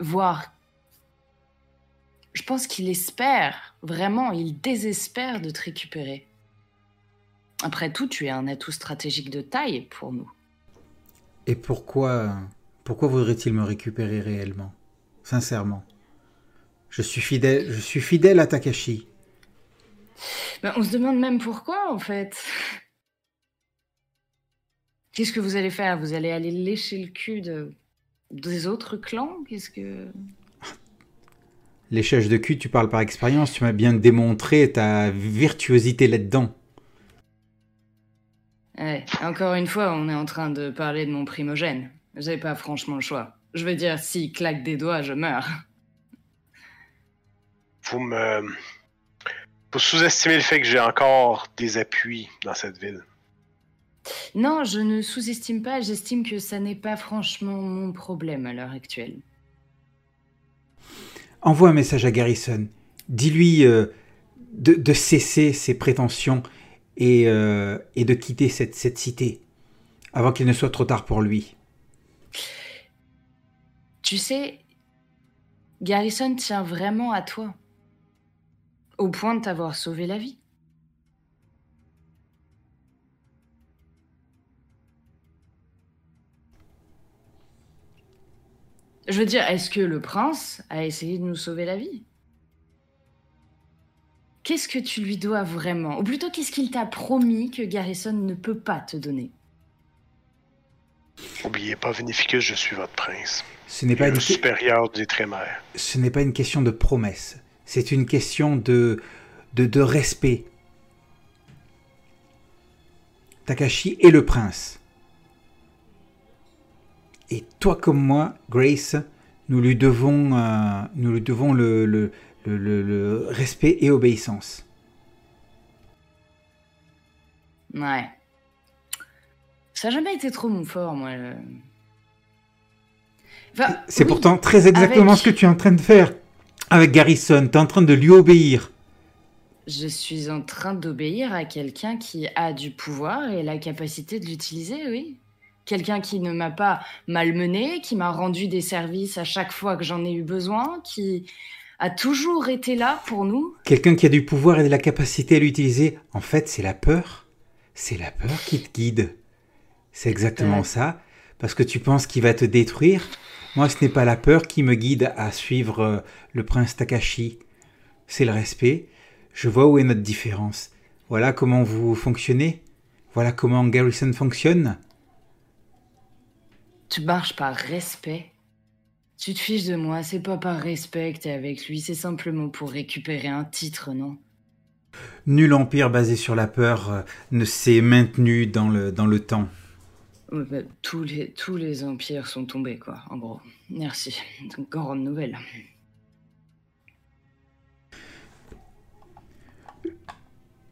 Speaker 4: Voir. Je pense qu'il espère, vraiment, il désespère de te récupérer. Après tout, tu es un atout stratégique de taille pour nous.
Speaker 2: Et pourquoi, pourquoi voudrait-il me récupérer réellement? Sincèrement. Je suis fidèle, je suis fidèle à Takashi.
Speaker 4: Ben, on se demande même pourquoi, en fait. Qu'est-ce que vous allez faire? Vous allez aller lécher le cul de... des autres clans? Qu'est-ce que...
Speaker 2: Léchage de cul, tu parles par expérience, tu m'as bien démontré ta virtuosité là-dedans.
Speaker 4: Ouais, encore une fois, on est en train de parler de mon primogène. J'ai pas franchement le choix. Je veux dire, s'il claque des doigts, je meurs.
Speaker 1: Vous me. Vous sous-estimez le fait que j'ai encore des appuis dans cette ville.
Speaker 4: Non, je ne sous-estime pas, j'estime que ça n'est pas franchement mon problème à l'heure actuelle.
Speaker 2: Envoie un message à Garrison. Dis-lui euh, de, de cesser ses prétentions et, euh, et de quitter cette, cette cité avant qu'il ne soit trop tard pour lui.
Speaker 4: Tu sais, Garrison tient vraiment à toi. Au point de t'avoir sauvé la vie. Je veux dire, est-ce que le prince a essayé de nous sauver la vie? Qu'est-ce que tu lui dois vraiment? Ou plutôt, qu'est-ce qu'il t'a promis que Garrison ne peut pas te donner?
Speaker 1: Oubliez pas, Vinificus, je suis votre prince.
Speaker 2: Ce n'est pas,
Speaker 1: le
Speaker 2: une,
Speaker 1: supérieur des Trémères.
Speaker 2: ce n'est pas une question de promesse. C'est une question de, de, de respect. Takashi est le prince. Et toi comme moi, Grace, nous lui devons, euh, nous lui devons le, le, le, le- le respect et obéissance.
Speaker 4: Ouais. Ça n'a jamais été trop mon fort, moi. le- Enfin,
Speaker 2: C'est
Speaker 4: oui,
Speaker 2: pourtant très exactement
Speaker 4: avec-
Speaker 2: ce que tu es en train de faire avec Garrison. Tu es en train de lui obéir.
Speaker 4: Je suis en train d'obéir à quelqu'un qui a du pouvoir et la capacité de l'utiliser, oui. Quelqu'un qui ne m'a pas malmené, qui m'a rendu des services à chaque fois que j'en ai eu besoin, qui a toujours été là pour nous.
Speaker 2: Quelqu'un qui a du pouvoir et de la capacité à l'utiliser, en fait, c'est la peur. C'est la peur qui te guide. C'est exactement
Speaker 4: Ouais.
Speaker 2: ça. Parce que tu penses qu'il va te détruire. Moi, ce n'est pas la peur qui me guide à suivre euh, le prince Takashi. C'est le respect. Je vois où est notre différence. Voilà comment vous fonctionnez. Voilà comment Garrison fonctionne.
Speaker 4: Tu marches par respect. Tu te fiches de moi, c'est pas par respect que t'es avec lui, c'est simplement pour récupérer un titre, non?
Speaker 2: Nul empire basé sur la peur euh, ne s'est maintenu dans le, dans le temps.
Speaker 4: Bah, tous, les, tous les empires sont tombés, quoi, en gros. Merci. Grande nouvelle.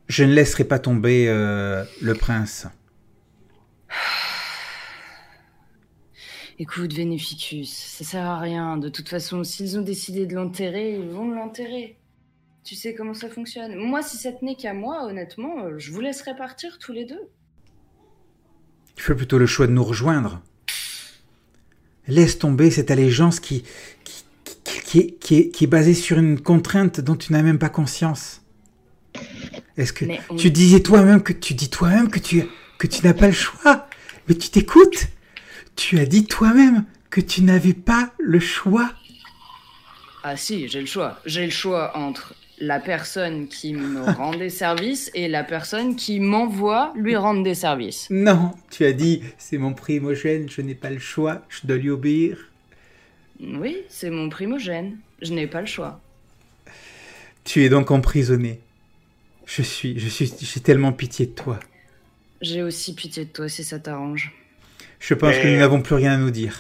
Speaker 2: Je ne laisserai pas tomber euh, le prince.
Speaker 4: Écoute, Vénéficus, ça sert à rien. De toute façon, s'ils ont décidé de l'enterrer, ils vont l'enterrer. Tu sais comment ça fonctionne. Moi, si ça tenait qu'à moi, honnêtement, euh, je vous laisserais partir tous les deux.
Speaker 2: Tu fais plutôt le choix de nous rejoindre. Laisse tomber cette allégeance qui, qui, qui, qui est, qui, est, qui est basée sur une contrainte dont tu n'as même pas conscience. Est-ce que
Speaker 4: on-
Speaker 2: tu disais toi-même que tu dis toi-même que tu que tu n'as pas le choix? Mais tu t'écoutes Tu as dit toi-même que tu n'avais pas le choix.
Speaker 4: Ah si, j'ai le choix. J'ai le choix entre la personne qui me rend des services et la personne qui m'envoie lui rendre des services.
Speaker 2: Non, tu as dit c'est mon primogène, je n'ai pas le choix, je dois lui obéir.
Speaker 4: Oui, c'est mon primogène. Je n'ai pas le choix.
Speaker 2: Tu es donc emprisonné. Je suis, je suis, j'ai tellement pitié de toi.
Speaker 4: J'ai aussi pitié de toi si ça t'arrange.
Speaker 2: Je pense
Speaker 1: Mais-
Speaker 2: que nous n'avons plus rien à nous dire.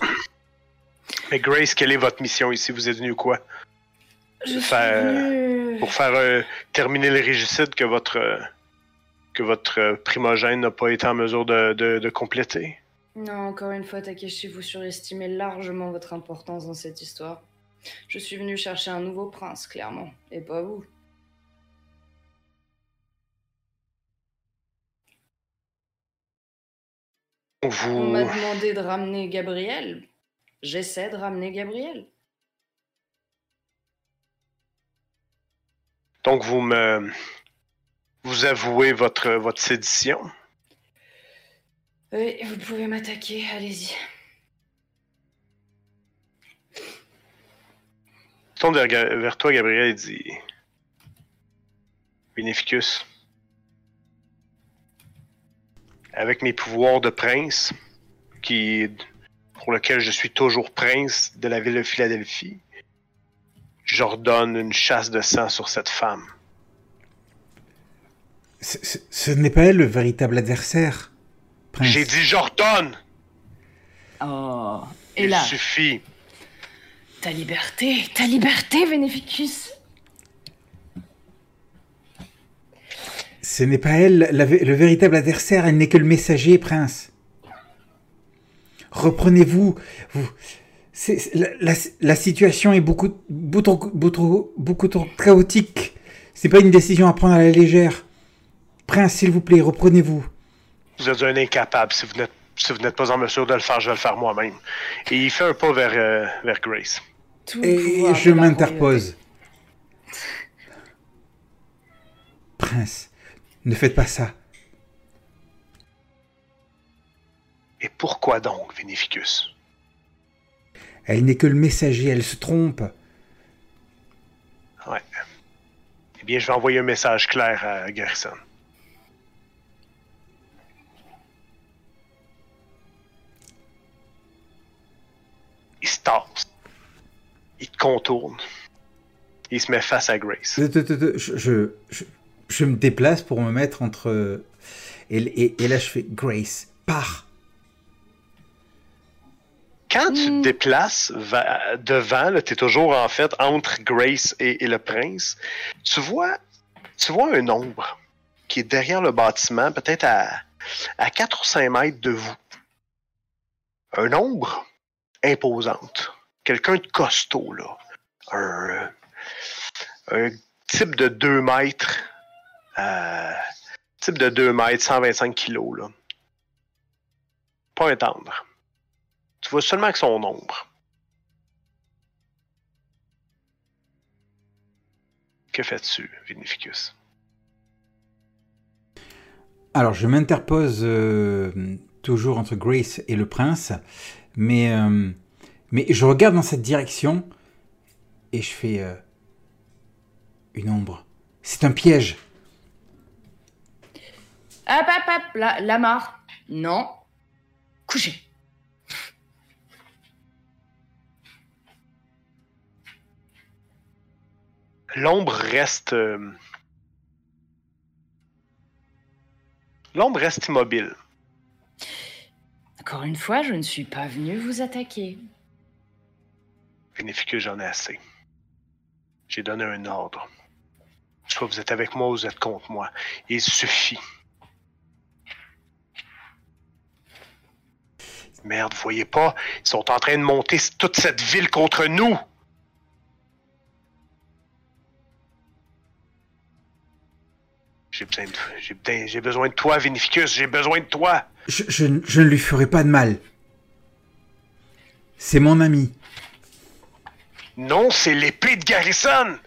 Speaker 1: Mais Grace, quelle est votre mission ici? Vous êtes venu quoi? Faire-
Speaker 4: venue-
Speaker 1: Pour faire euh, terminer le régicide que votre euh, que votre euh, primogène n'a pas été en mesure de, de- de compléter
Speaker 4: Non, encore une fois, Takeshi, vous surestimez largement votre importance dans cette histoire. Je suis venu chercher un nouveau prince, clairement, et pas vous.
Speaker 1: Vous...
Speaker 4: On m'a demandé de ramener Gabriel. J'essaie de ramener Gabriel.
Speaker 1: Donc vous me vous avouez votre votre sédition?
Speaker 4: Oui, vous pouvez m'attaquer, allez-y.
Speaker 1: Tourne vers, vers toi, Gabriel, et dit Bénéficus. Avec mes pouvoirs de prince, qui pour lequel je suis toujours prince de la ville de Philadelphie, j'ordonne une chasse de sang sur cette femme.
Speaker 2: Ce, ce- ce n'est pas elle le véritable adversaire, prince.
Speaker 1: J'ai dit j'ordonne!
Speaker 4: Oh. Et
Speaker 1: Il
Speaker 4: là,
Speaker 1: suffit.
Speaker 4: ta liberté, ta liberté, Vénéficus.
Speaker 2: Ce n'est pas elle la le véritable adversaire, elle n'est que le messager, prince. Reprenez-vous. Vous... la, la- la situation est beaucoup, beaucoup, trop- beaucoup, trop- beaucoup trop chaotique. C'est pas une décision à prendre à la légère. Prince, s'il vous plaît, reprenez-vous.
Speaker 1: Vous êtes un incapable. Si vous n'êtes si vous n'êtes pas en mesure de le faire, je vais le faire moi-même. Et il fait un pas vers, euh, vers Grace.
Speaker 4: Tout le
Speaker 2: Et je m'interpose. Prince, ne faites pas ça.
Speaker 1: Et pourquoi donc, Vénéficus?
Speaker 2: Elle n'est que le messager, elle se trompe.
Speaker 1: Ouais. Eh bien, je vais envoyer un message clair à Garrison. Il se tasse. Il te contourne. Il se met face à Grace.
Speaker 2: Je, je, je, je- me déplace pour me mettre entre... Et, et- et là, je fais Grace, pars.
Speaker 1: Quand tu te
Speaker 4: Mm.
Speaker 1: déplaces va- devant, tu es toujours en fait entre Grace et, et le prince, tu vois, tu vois un ombre qui est derrière le bâtiment, peut-être à, à 4 ou 5 mètres de vous. Un ombre imposante. Quelqu'un de costaud, là. Un, un type de 2 mètres. euh, type de 2 mètres, 125 kilos, là. Pas un tendre. Tu vois seulement que son ombre. Que fais-tu, Vinificus?
Speaker 2: Alors, je m'interpose euh, toujours entre Grace et le prince, mais, euh, mais je regarde dans cette direction et je fais euh, une ombre. C'est un piège.
Speaker 4: Hop, hop, hop, la, la mare. Non. Couchez.
Speaker 1: L'ombre reste. euh, L'ombre reste immobile.
Speaker 4: Encore une fois, je ne suis pas venu vous attaquer.
Speaker 1: Vinificus, j'en ai assez. J'ai donné un ordre. Soit vous êtes avec moi ou vous êtes contre moi. Il suffit. Merde, vous voyez pas? Ils sont en train de monter toute cette ville contre nous! J'ai besoin de, j'ai besoin- j'ai besoin de toi, Vinificus, j'ai besoin de toi!
Speaker 2: Je, je ne- je ne lui ferai pas de mal. C'est mon ami.
Speaker 1: Non, c'est l'épée de Garrison!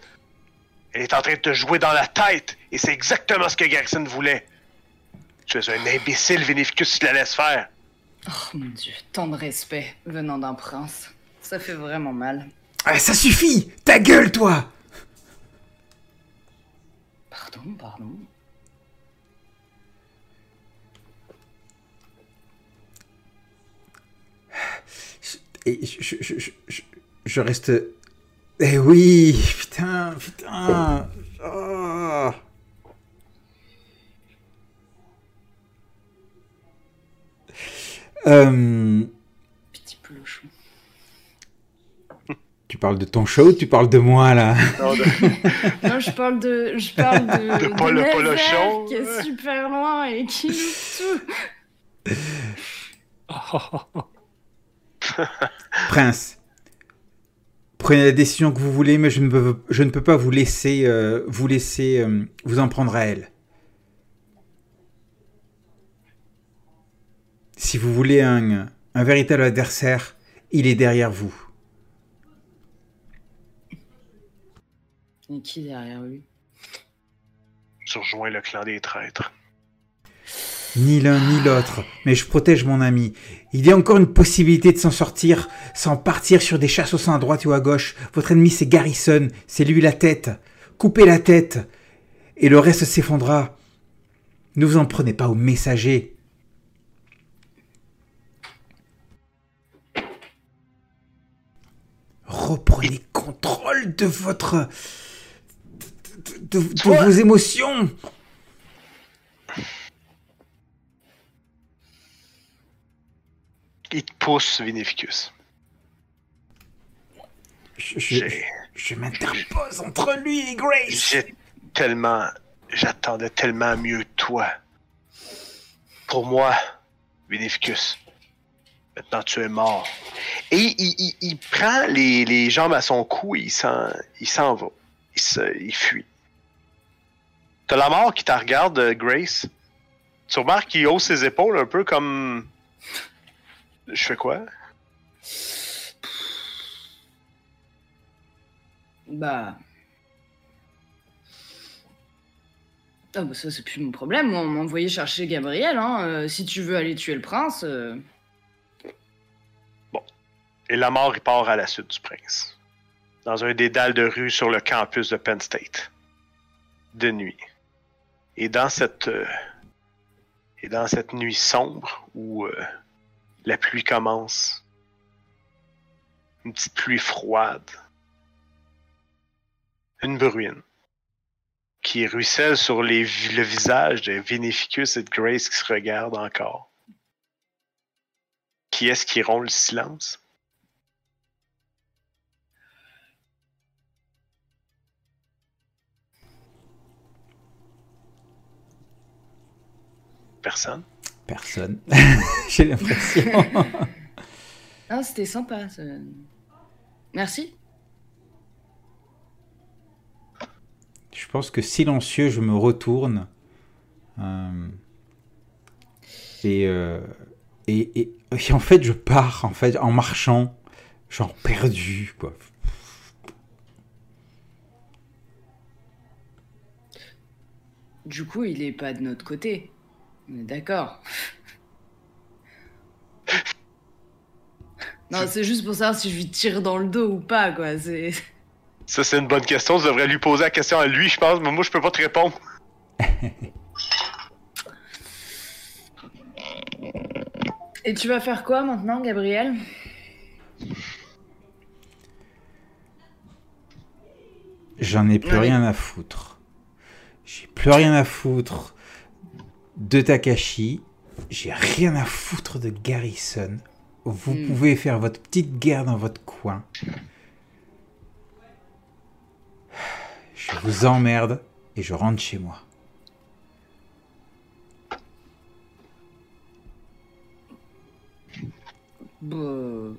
Speaker 1: Elle est en train de te jouer dans la tête, et c'est exactement ce que Garrison voulait. Tu es un imbécile, Vinificus, tu la laisses faire.
Speaker 4: Oh mon dieu, tant de respect venant d'un prince. Ça fait vraiment mal.
Speaker 2: Ah, ça suffit Ta gueule, toi
Speaker 4: Pardon, pardon.
Speaker 2: Et je, je, je, je- reste... Eh oui Putain Putain Oh. Euh,
Speaker 4: Petit pelochon.
Speaker 2: tu parles de ton show, tu parles de moi là.
Speaker 1: Non, de-
Speaker 4: Non, je parle de. Je parle de.
Speaker 1: De Paul Polochon.
Speaker 4: Qui est super loin et qui loupe tout.
Speaker 2: Prince, Prenez la décision que vous voulez, mais je ne peux, je ne peux pas vous laisser, euh, vous laisser euh, vous en prendre à elle. Si vous voulez un, un véritable adversaire, il est derrière vous.
Speaker 4: Et qui derrière lui?
Speaker 1: Je rejoins le clan des traîtres.
Speaker 2: Ni l'un ni l'autre, mais je protège mon ami. Il y a encore une possibilité de s'en sortir sans partir sur des chasses au sein à droite ou à gauche. Votre ennemi c'est Garrison, c'est lui la tête. Coupez la tête et le reste s'effondra. Ne vous en prenez pas au messager. Reprenez contrôle de votre... de, de- de vos émotions.
Speaker 1: Il te pousse, Vinificus.
Speaker 2: Je, je, m'interpose entre lui et Grace.
Speaker 1: J'ai tellement. J'attendais tellement mieux de toi. Pour moi, Vinificus. Maintenant, tu es mort. Et il, il- il prend les, les jambes à son cou et il s'en, il s'en va. Il, se, il fuit. T'as la mort qui te regarde, euh, Grace. Tu remarques qu'il hausse ses épaules un peu comme. Je fais quoi?
Speaker 4: Bah. Ah bah ça c'est plus mon problème, moi on m'a envoyé chercher Gabriel, hein. euh, si tu veux aller tuer le prince... euh,
Speaker 1: Et la mort, il part à la suite du prince. Dans un des dalles de rue sur le campus de Penn State. De nuit. Et dans cette. euh, et dans cette nuit sombre où la pluie commence. Une petite pluie froide. Une bruine. Qui ruisselle sur les, le visage de Vinificus et de Grace qui se regardent encore. Qui est-ce qui rompt le silence? Personne?
Speaker 2: Personne. J'ai l'impression.
Speaker 4: Ah c'était sympa. ça. Merci.
Speaker 2: je pense que silencieux, je me retourne. Euh, et, euh, et, et, et en fait, je pars en fait en marchant, genre perdu quoi.
Speaker 4: Du coup il est pas de notre côté. On est d'accord. Non c'est juste pour savoir si je lui tire dans le dos ou pas quoi, c'est...
Speaker 1: Ça, c'est une bonne question. Tu devrais lui poser la question à lui, je pense, mais moi, je peux pas te répondre.
Speaker 4: Et tu vas faire quoi maintenant Gabriel?
Speaker 2: J'en ai plus
Speaker 4: Ouais.
Speaker 2: rien à foutre. J'ai plus rien à foutre de Takashi. J'ai rien à foutre de Garrison. Vous
Speaker 4: Hmm.
Speaker 2: pouvez faire votre petite guerre dans votre coin. Je vous emmerde et je rentre chez moi.
Speaker 4: Bah...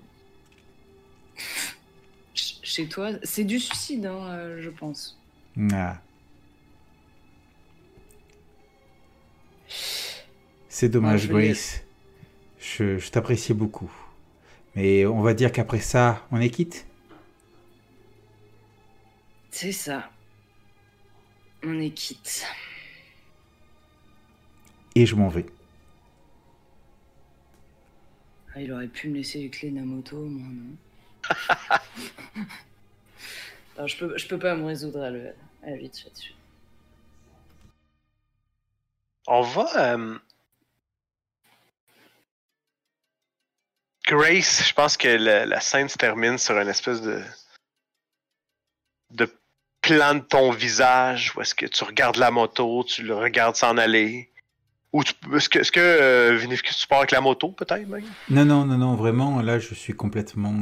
Speaker 4: Ch- Chez toi, c'est du suicide, hein, euh, je pense.
Speaker 2: Ah. C'est dommage,
Speaker 4: Ouais,
Speaker 2: Grace. Je, je t'appréciais beaucoup. Mais on va dire qu'après ça, on est quitte.
Speaker 4: C'est ça. On est quitte.
Speaker 2: Et je m'en vais.
Speaker 4: Ah, il aurait pu me laisser les clés de la moto, moi, non. Non, je, peux, je peux pas me résoudre à, le, à lui tirer dessus.
Speaker 1: On va. euh, Grace, je pense que la, scène se termine sur une espèce de. de plan de ton visage où est-ce que tu regardes la moto, tu le regardes s'en aller. Ou tu- est-ce que, euh, tu pars avec la moto, peut-être, même?
Speaker 2: Non, non, non, non, vraiment, là, je suis complètement,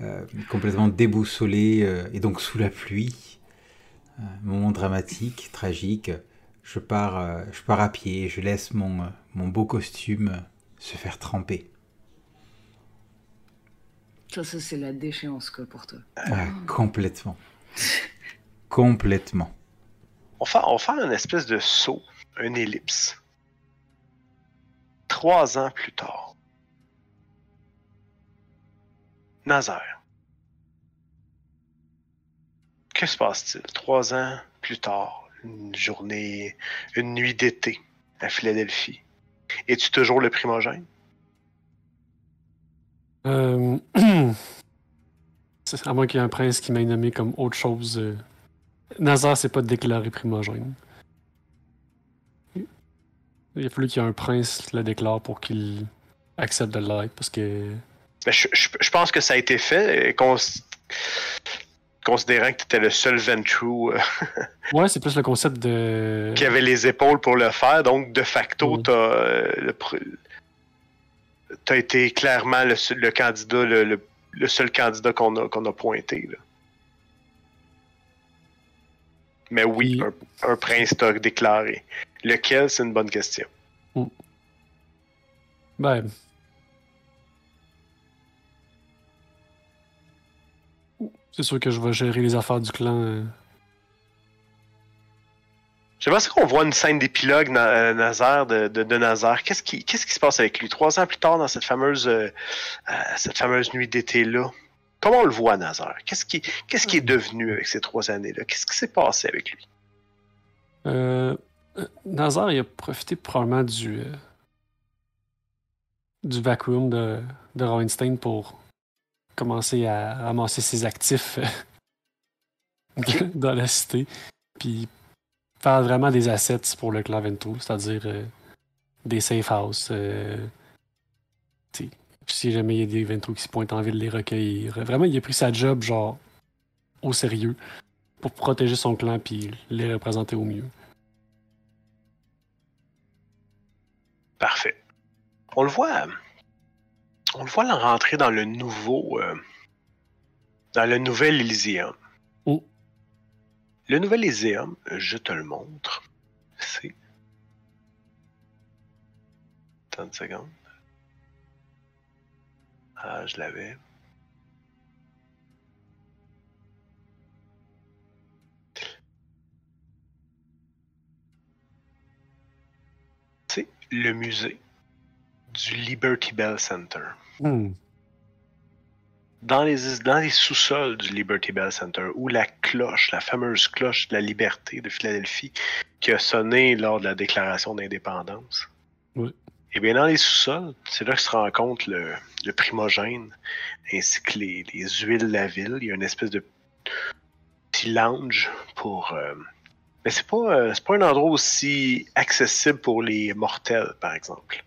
Speaker 2: euh, euh, complètement déboussolé euh, et donc sous la pluie. Euh, moment dramatique, tragique. Je pars, euh, je pars à pied, je laisse mon, euh, mon beau costume euh, se faire tremper.
Speaker 4: Ça, c'est la déchéance, quoi, pour toi.
Speaker 2: Ah, complètement. complètement.
Speaker 1: On fait, on fait un espèce de saut, une ellipse. Trois ans plus tard. Nazaire. Que se passe-t-il? Trois ans plus tard, une journée, une nuit d'été à Philadelphie. Es-tu toujours le primogène?
Speaker 3: Euh... à moins qu'il y ait un prince qui m'ait nommé comme autre chose. euh, Nazar, c'est pas déclaré primogène. Il a fallu qu'il y ait un prince qui le déclare pour qu'il accepte de l'être, parce que
Speaker 1: Ben, je, je- je pense que ça a été fait, cons- considérant que tu étais le seul Ventrue euh,
Speaker 3: Ouais, c'est plus le concept de.
Speaker 1: qui avait les épaules pour le faire. Donc, de facto,
Speaker 3: Mm.
Speaker 1: tu as, été clairement le, seul- le candidat, le, le- le seul candidat qu'on a, qu'on a pointé. là. Mais oui, un, un prince t'a déclaré. Lequel, c'est une bonne question.
Speaker 3: Ben. C'est sûr que je vais gérer les affaires du clan. euh.
Speaker 1: J'aimerais ça qu'on voit une scène d'épilogue na- euh, Nazar de, de, de Nazar. Qu'est-ce qui, qu'est-ce qui se passe avec lui? Trois ans plus tard dans cette fameuse, euh, euh, cette fameuse nuit d'été-là? Comment on le voit, Nazar? Qu'est-ce qui, qu'est-ce qui est devenu avec ces trois années-là? Qu'est-ce qui s'est passé avec lui?
Speaker 3: Euh, Nazar, il a profité probablement du. euh, du vacuum de, de Reinstein pour commencer à ramasser ses actifs euh, dans la cité. Puis faire vraiment des assets pour le clan Vento, c'est-à-dire euh, des safe houses. euh, si jamais il y a des Vento qui se pointent en ville, les recueillir. Vraiment, il a pris sa job, genre, au sérieux pour protéger son clan puis les représenter au mieux.
Speaker 1: Parfait. On le voit. On le voit là rentrer dans le nouveau. euh, dans le nouvel Elysium.
Speaker 3: Oh.
Speaker 1: Le nouvel Elysium, je te le montre. C'est. Attends une seconde. Ah, je l'avais. C'est le musée du Liberty Bell Center.
Speaker 3: Hmm.
Speaker 1: Dans les, dans les sous-sols du Liberty Bell Center, où la cloche, la fameuse cloche de la liberté de Philadelphie, qui a sonné lors de la déclaration d'indépendance.
Speaker 3: Oui.
Speaker 1: Et bien, dans les sous-sols, c'est là que se rencontre le, le primogène, ainsi que les, les huiles de la ville. Il y a une espèce de petit lounge pour. euh, mais c'est pas, euh, pas un endroit aussi accessible pour les mortels, par exemple.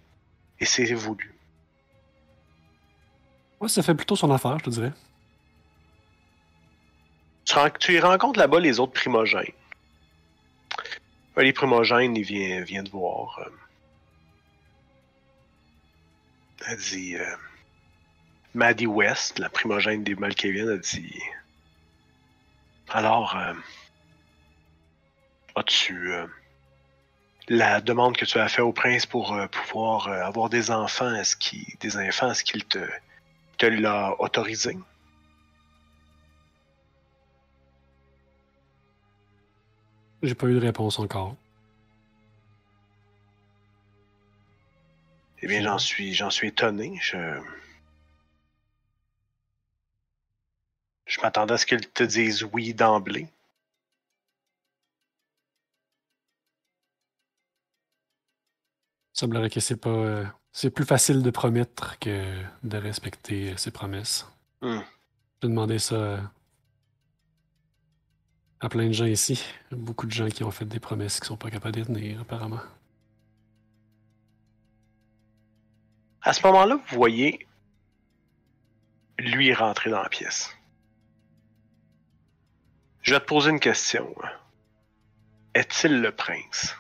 Speaker 1: Et c'est voulu.
Speaker 3: Ouais, ça fait plutôt son affaire, je te dirais.
Speaker 1: Tu, y rencontres là-bas les autres primogènes. Ouais, les primogènes, ils viennent, viennent te voir. euh. Elle dit. euh, Maddie West, la primogène des Malkavian, a dit. Alors, euh, as-tu. euh, la demande que tu as fait au prince pour euh, pouvoir euh, avoir des enfants, est-ce qu'il, des enfants, est-ce qu'il te, te l'a autorisé?
Speaker 3: J'ai pas eu de réponse encore.
Speaker 1: Eh bien, j'en suis, j'en suis étonné. Je, je m'attendais à ce qu'ils te disent oui d'emblée.
Speaker 3: Semblerait que c'est pas. euh, c'est plus facile de promettre que de respecter ses promesses.
Speaker 1: Hmm.
Speaker 3: J'ai demandé ça euh, à plein de gens ici. Beaucoup de gens qui ont fait des promesses qui sont pas capables de tenir, apparemment.
Speaker 1: À ce moment-là, vous voyez lui rentrer dans la pièce. Je vais te poser une question. Est-il le prince?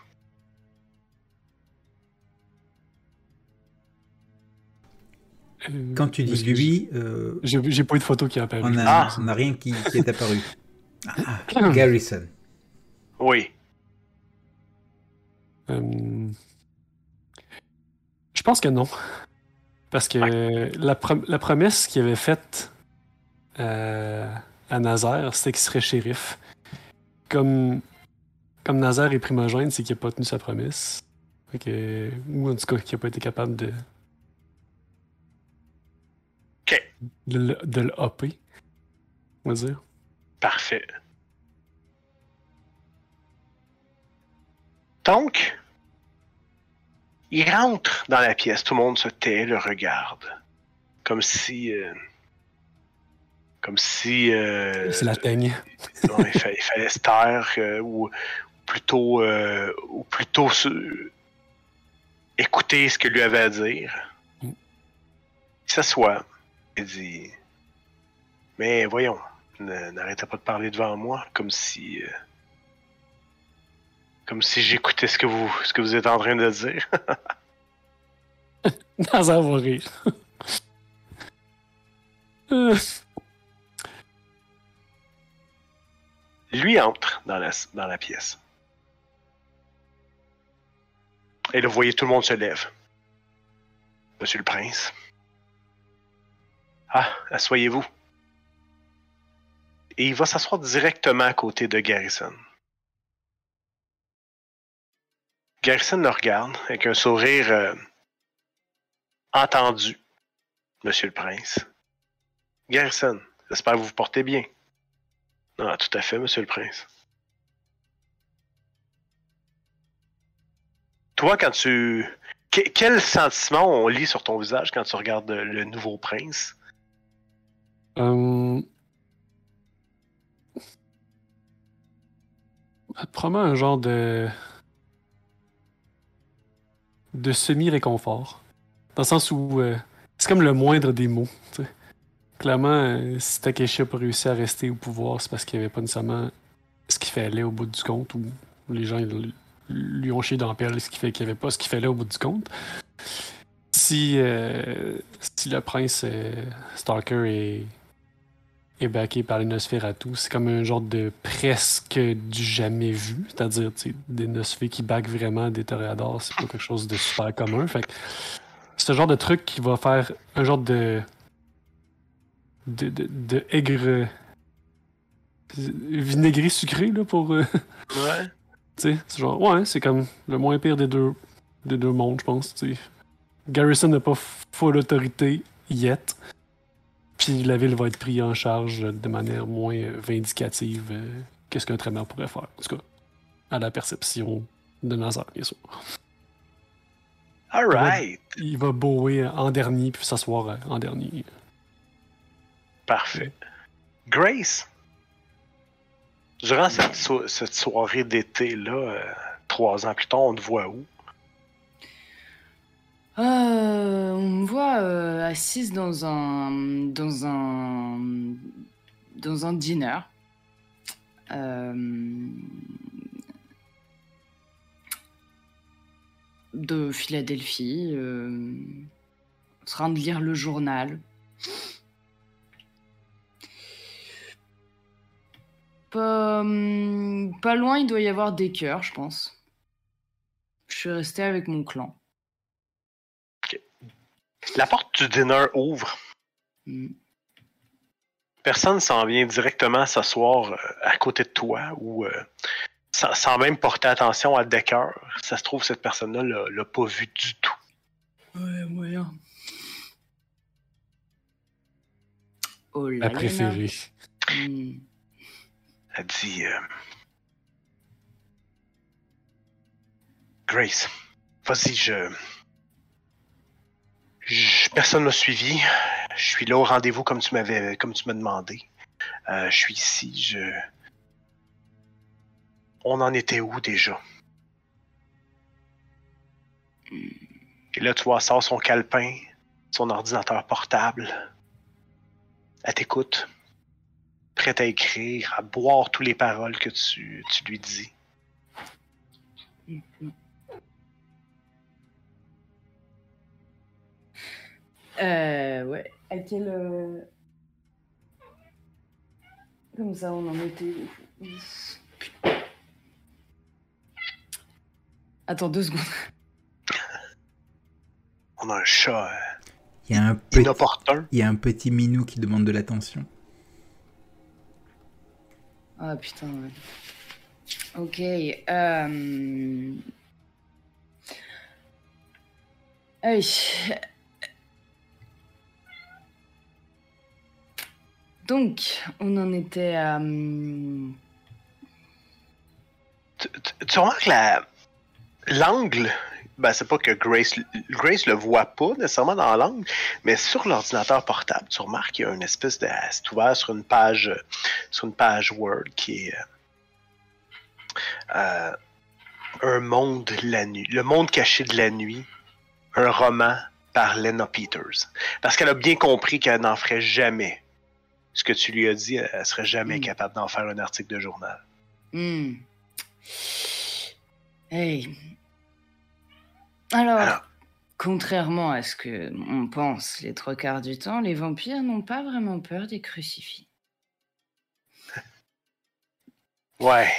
Speaker 2: Quand tu dis lui, euh,
Speaker 3: J'ai pas eu de photo qui a apparu.
Speaker 2: on n'a
Speaker 1: Ah.
Speaker 2: rien qui, qui est apparu. Ah, Garrison.
Speaker 1: Oui.
Speaker 3: Euh, Je pense que non. Parce que la, prom- la promesse qu'il avait faite à, à Nazaire, c'était qu'il serait shérif. Comme, comme Nazaire est primogène, c'est qu'il n'a pas tenu sa promesse. Ou en tout cas, qu'il n'a pas été capable de. De, le- de le hopper. On va dire.
Speaker 1: Parfait. Donc, il rentre dans la pièce. Tout le monde se tait, le regarde. Comme si. euh, comme si. euh,
Speaker 3: c'est la teigne.
Speaker 1: non, il, fa- il fallait se taire, euh, ou plutôt. euh, ou plutôt se- écouter ce que lui avait à dire.
Speaker 3: Mm.
Speaker 1: Il s'assoit et dit Mais voyons, n'arrêtez pas de parler devant moi, comme si. euh, comme si j'écoutais ce que vous ce que vous êtes en train de dire.
Speaker 3: Nazaire va rire. Euh,
Speaker 1: Lui entre dans la, dans la pièce. Et là, vous voyez, tout le monde se lève. Monsieur le prince. Ah, asseyez-vous. Et il va s'asseoir directement à côté de Garrison. Garrison le regarde avec un sourire euh, entendu. Monsieur le prince. Garrison, j'espère que vous vous portez bien. Ah, tout à fait, monsieur le prince. Toi, quand tu. Que- quel sentiment on lit sur ton visage quand tu regardes le nouveau prince?
Speaker 3: Euh, Probablement un genre de. de semi-réconfort. Dans le sens où euh, c'est comme le moindre des mots. Clairement, euh, si Takeshi a pas réussi à rester au pouvoir, c'est parce qu'il n'y avait pas nécessairement ce qu'il fallait au bout du compte, ou les gens lui ont chié dans la ce qui fait qu'il n'y avait pas ce qu'il fallait au bout du compte. Si, euh, si le prince Stalker est, est backé par les Nosferatu, c'est comme un genre de presque du jamais vu. C'est-à-dire, des Nosfé qui backent vraiment des Toreadors, c'est pas quelque chose de super commun. Fait que c'est ce genre de truc qui va faire un genre de. de, de, de aigre. vinaigré sucré, là, pour. euh,
Speaker 1: Ouais.
Speaker 3: tu sais, c'est genre, ouais, c'est comme le moins pire des deux, des deux mondes, je pense. tu. Garrison n'a pas full autorité yet. Puis la ville va être prise en charge de manière moins vindicative euh, que ce qu'un traîneur pourrait faire? En tout cas, à la perception de Nazar, bien sûr.
Speaker 1: Alright.
Speaker 3: Il va bower en dernier puis s'asseoir euh, en dernier.
Speaker 1: Parfait. Grace, durant cette, so- cette soirée d'été-là, euh, trois ans plus tard, on te voit où?
Speaker 4: Euh, on me voit euh, assise dans un dans un dans un dîner. Euh, de Philadelphie, en train de lire le journal. Pas, hum, pas loin, il doit y avoir des cœurs, je pense. Je suis restée avec mon clan.
Speaker 1: La porte du dîner ouvre.
Speaker 4: Hmm.
Speaker 1: Personne s'en vient directement s'asseoir euh, à côté de toi ou euh, sans, sans même porter attention à Decker. Ça se trouve, cette personne-là l'a- l'a pas vu du tout.
Speaker 4: Ouais, moyen. Oh là
Speaker 3: La préférée.
Speaker 4: Hmm.
Speaker 1: Elle dit euh, Grace, vas-y, je... Personne m'a suivi. Je suis là au rendez-vous comme tu m'avais comme tu m'as demandé. Euh, je suis ici, je. On en était où déjà? Et là, tu vois, elle sort son calepin, son ordinateur portable. Elle t'écoute prête à écrire, à boire toutes les paroles que tu, tu lui dis.
Speaker 4: Euh, ouais. À quel. euh, Comme ça, on en était. Attends deux secondes.
Speaker 1: On a un chat euh,
Speaker 2: Il y a un petit, il y a un petit minou qui demande de l'attention.
Speaker 4: Ah putain, ouais. Ok. Euh... Ah Donc, on en était à. hum,
Speaker 1: Tu, remarques la l'angle. Ben, c'est pas que Grace, Grace le voit pas nécessairement dans l'angle, mais sur l'ordinateur portable, tu remarques qu'il y a une espèce de. C'est ouvert sur une page, sur une page Word qui est. euh, un monde la nuit. Le monde caché de la nuit. Un roman par Lena Peters. Parce qu'elle a bien compris qu'elle n'en ferait jamais. Ce que tu lui as dit, elle serait jamais
Speaker 4: Mm.
Speaker 1: capable d'en faire un article de journal.
Speaker 4: Hmm. Hey. Alors,
Speaker 1: Alors.
Speaker 4: contrairement à ce que on pense les trois quarts du temps, les vampires n'ont pas vraiment peur des crucifix.
Speaker 1: Ouais,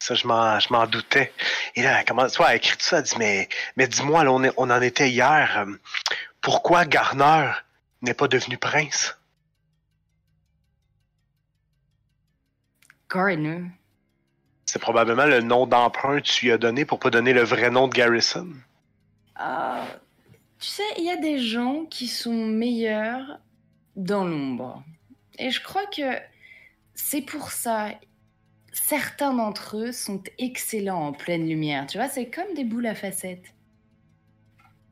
Speaker 1: ça je m'en, je m'en doutais. Et là, elle commence, elle écrit tout ça, elle dit mais, mais dis-moi, là, on, on en était hier. euh, pourquoi Garner n'est pas devenu prince?
Speaker 4: Gardner.
Speaker 1: C'est probablement le nom d'emprunt que tu lui as donné pour pas donner le vrai nom de Garrison.
Speaker 4: Ah, tu sais, il y a des gens qui sont meilleurs dans l'ombre. Et je crois que c'est pour ça. Certains d'entre eux sont excellents en pleine lumière. Tu vois, c'est comme des boules à facettes.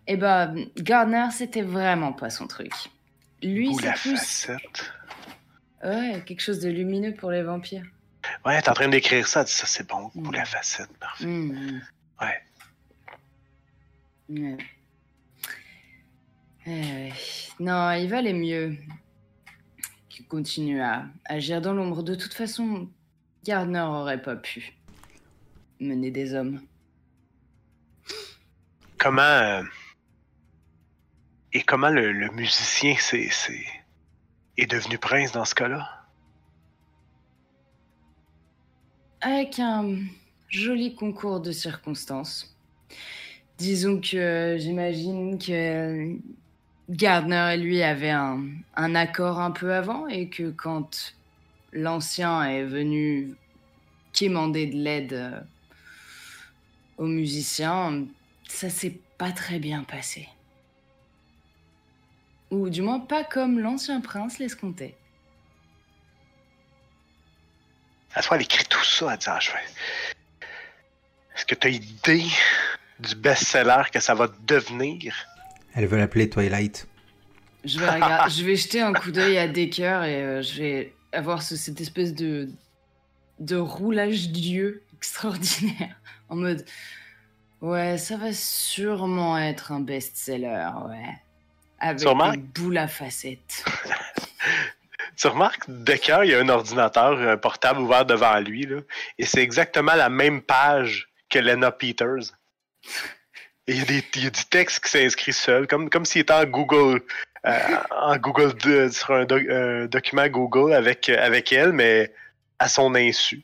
Speaker 4: Eh ben, Gardner, c'était vraiment pas son truc. Lui, c'est plus
Speaker 1: facette.
Speaker 4: ouais, quelque chose de lumineux pour les vampires.
Speaker 1: Ouais, t'es en train d'écrire ça, elle dit ça c'est bon, ou
Speaker 4: Mm.
Speaker 1: la facette, parfait.
Speaker 4: Mhm.
Speaker 1: Ouais.
Speaker 4: Ouais. Non, il valait mieux qu'il continue à agir dans l'ombre. De toute façon, Gardner aurait pas pu mener des hommes.
Speaker 1: Comment. euh, et comment le, le musicien c'est, c'est, est devenu prince dans ce cas-là?
Speaker 4: Avec un joli concours de circonstances. Disons que j'imagine que Gardner et lui avaient un, un accord un peu avant et que quand l'ancien est venu quémander de l'aide euh, aux musiciens, ça s'est pas très bien passé. Ou du moins pas comme l'ancien prince l'escomptait.
Speaker 1: À fois, elle écrit tout ça, elle dit ah, je vais. Est-ce que tu as idée du best-seller que ça va devenir?
Speaker 2: Elle veut l'appeler Twilight.
Speaker 4: Je vais, regarder- je vais jeter un coup d'œil à Decker et euh, je vais avoir ce- cette espèce de, de roulage d'yeux extraordinaire. En mode, ouais, ça va sûrement être un best-seller, ouais. Avec
Speaker 1: Sûrement.
Speaker 4: des boules à facettes.
Speaker 1: Tu remarques, Decker, il y a un ordinateur, un portable ouvert devant lui, là, et c'est exactement la même page que Lena Peters. Et il y a, des, il y a du texte qui s'inscrit seul, comme, comme s'il était en Google, euh, en Google de- sur un, doc- un document Google avec, euh, avec elle, mais à son insu.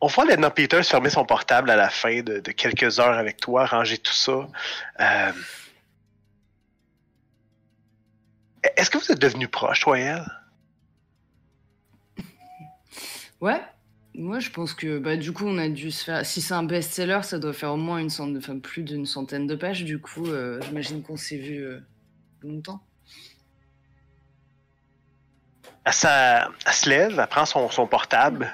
Speaker 1: On voit Lena Peters fermer son portable à la fin de, de quelques heures avec toi, ranger tout ça. Est-ce que vous êtes devenus proches, toi et elle?
Speaker 4: Ouais. Moi, je pense que bah, du coup, on a dû se faire. Si c'est un best-seller, ça doit faire au moins une centaine, enfin, plus d'une centaine de pages. Du coup, euh, j'imagine qu'on s'est vu euh, longtemps.
Speaker 1: Elle, se lève, elle prend son, son portable,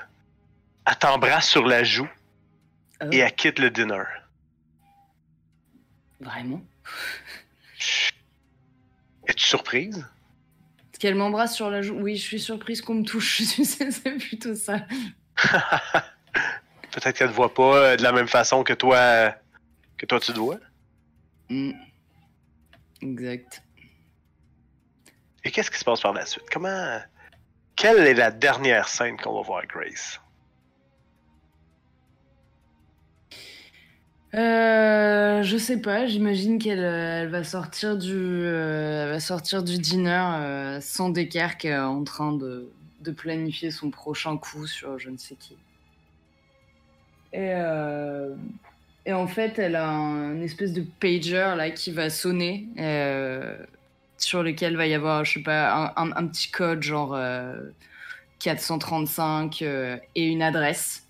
Speaker 1: elle t'embrasse sur la joue
Speaker 4: Ah
Speaker 1: et elle quitte le dinner.
Speaker 4: Vraiment?
Speaker 1: Surprise?
Speaker 4: Qu'elle m'embrasse sur la joue. Oui, je suis surprise qu'on me touche. c'est plutôt ça.
Speaker 1: Peut-être qu'elle ne voit pas euh, de la même façon que toi, euh, que toi tu te vois.
Speaker 4: Mm. Exact.
Speaker 1: Et qu'est-ce qui se passe par la suite? Comment. Quelle est la dernière scène qu'on va voir Grace?
Speaker 4: Euh, je sais pas. J'imagine qu'elle euh, va sortir du, euh, elle va sortir du dîner euh, sans décarque, en train de, de planifier son prochain coup sur je ne sais qui. Et, et en fait, elle a un, une espèce de pager là qui va sonner. sur lequel va y avoir, je sais pas, un, un- petit code genre euh, 435 euh, et une adresse.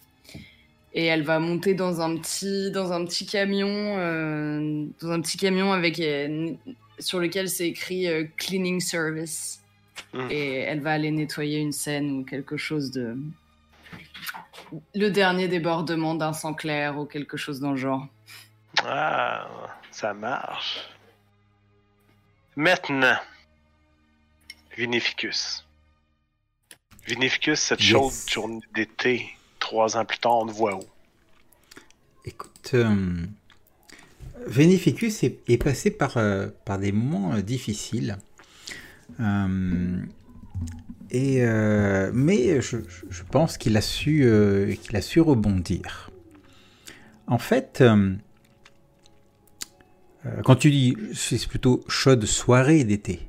Speaker 4: Et elle va monter dans un petit, dans un petit camion, euh, dans un petit camion avec euh, sur lequel c'est écrit euh, cleaning service.
Speaker 1: Mm.
Speaker 4: Et elle va aller nettoyer une scène ou quelque chose de, le dernier débordement d'un sang clair ou quelque chose dans le genre.
Speaker 1: Ah, ça marche. Maintenant, Vinificus. Vinificus, cette
Speaker 2: Yes.
Speaker 1: chaude journée d'été, trois ans plus tard, on voit où?
Speaker 2: Écoute, euh, Vénificus est, est passé par, euh, par des moments euh, difficiles. Euh, et, mais je, je- pense qu'il a, su, qu'il a su rebondir. En fait, quand tu dis c'est plutôt chaude soirée d'été,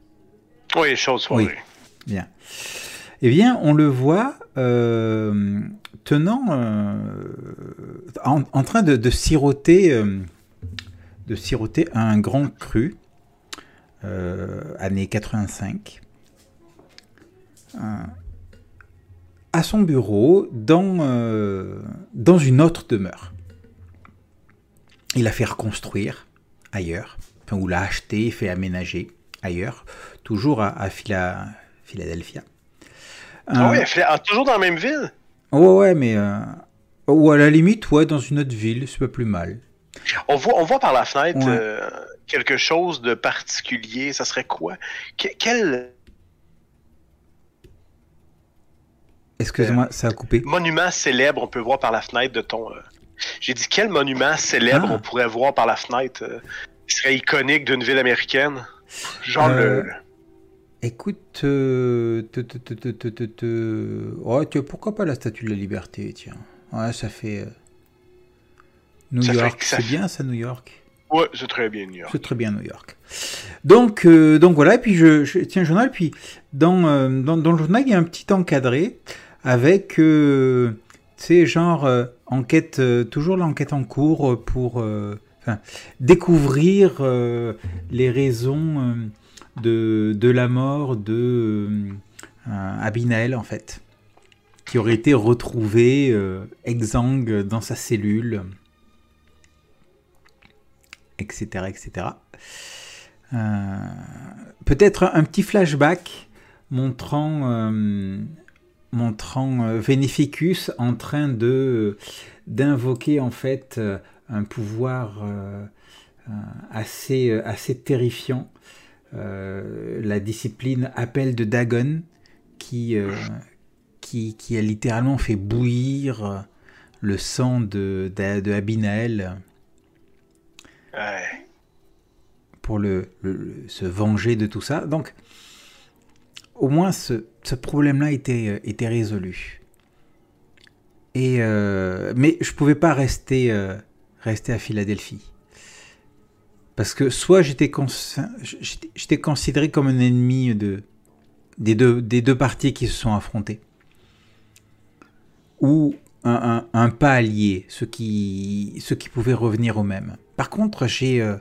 Speaker 1: Oui, chaude soirée.
Speaker 2: Bien. Eh bien, on le voit euh, tenant, euh, en, train de, de siroter, euh, de siroter un grand cru, année 85, euh, à son bureau dans, une autre demeure. Il a fait reconstruire ailleurs, ou l'a acheté, fait aménager ailleurs, toujours à, à Phila- Philadelphia.
Speaker 1: Ah
Speaker 2: Euh,
Speaker 1: oui, ah, toujours dans la même ville?
Speaker 2: Ouais, ouais, mais. euh, Ou à la limite, ouais, dans une autre ville, c'est pas plus mal.
Speaker 1: On voit, on voit par la fenêtre
Speaker 2: Ouais.
Speaker 1: euh, quelque chose de particulier. Ça serait quoi? Que- quel
Speaker 2: Excusez-moi, ça a coupé.
Speaker 1: monument célèbre on peut voir par la fenêtre de ton... euh, J'ai dit quel monument célèbre
Speaker 2: Ah.
Speaker 1: on pourrait voir par la fenêtre qui serait iconique d'une ville américaine? Genre le...
Speaker 2: Écoute, euh, te- te- te- te- te- te- te- oh, tiens, pourquoi pas la Statue de la Liberté, tiens. Ouais, ça fait. euh, New
Speaker 1: Ça
Speaker 2: York, c'est bien ça, New York?
Speaker 1: Ouais, c'est très bien New York.
Speaker 2: C'est très bien New York. Donc, euh, donc voilà, et puis je, je tiens un journal, puis dans, euh, dans, dans le journal, il y a un petit encadré avec, euh, tu sais, genre, euh, enquête, euh, toujours l'enquête en cours pour euh, enfin, découvrir euh, les raisons euh, de, la mort de euh, Abigail, en fait, qui aurait été retrouvé euh, exsangue dans sa cellule etc. etc. Euh, Peut-être un petit flashback montrant, euh, montrant euh, Vénificus en train d'invoquer en fait euh, un pouvoir euh, euh, assez, euh, terrifiant, euh, la discipline appel de Dagon, qui, euh, qui, qui a littéralement fait bouillir euh, le sang de, de, de Abinael
Speaker 1: Ouais.
Speaker 2: pour le, se venger de tout ça. Donc, au moins, ce, ce problème-là était, euh, était résolu. Et, euh, mais je pouvais pas rester, euh, rester à Philadelphie. Parce que soit j'étais cons- j'étais j'étais considéré comme un ennemi de, des, deux, parties qui se sont affrontées. Ou un, pas allié, ceux qui, pouvaient revenir au même. Par contre, j'ai euh,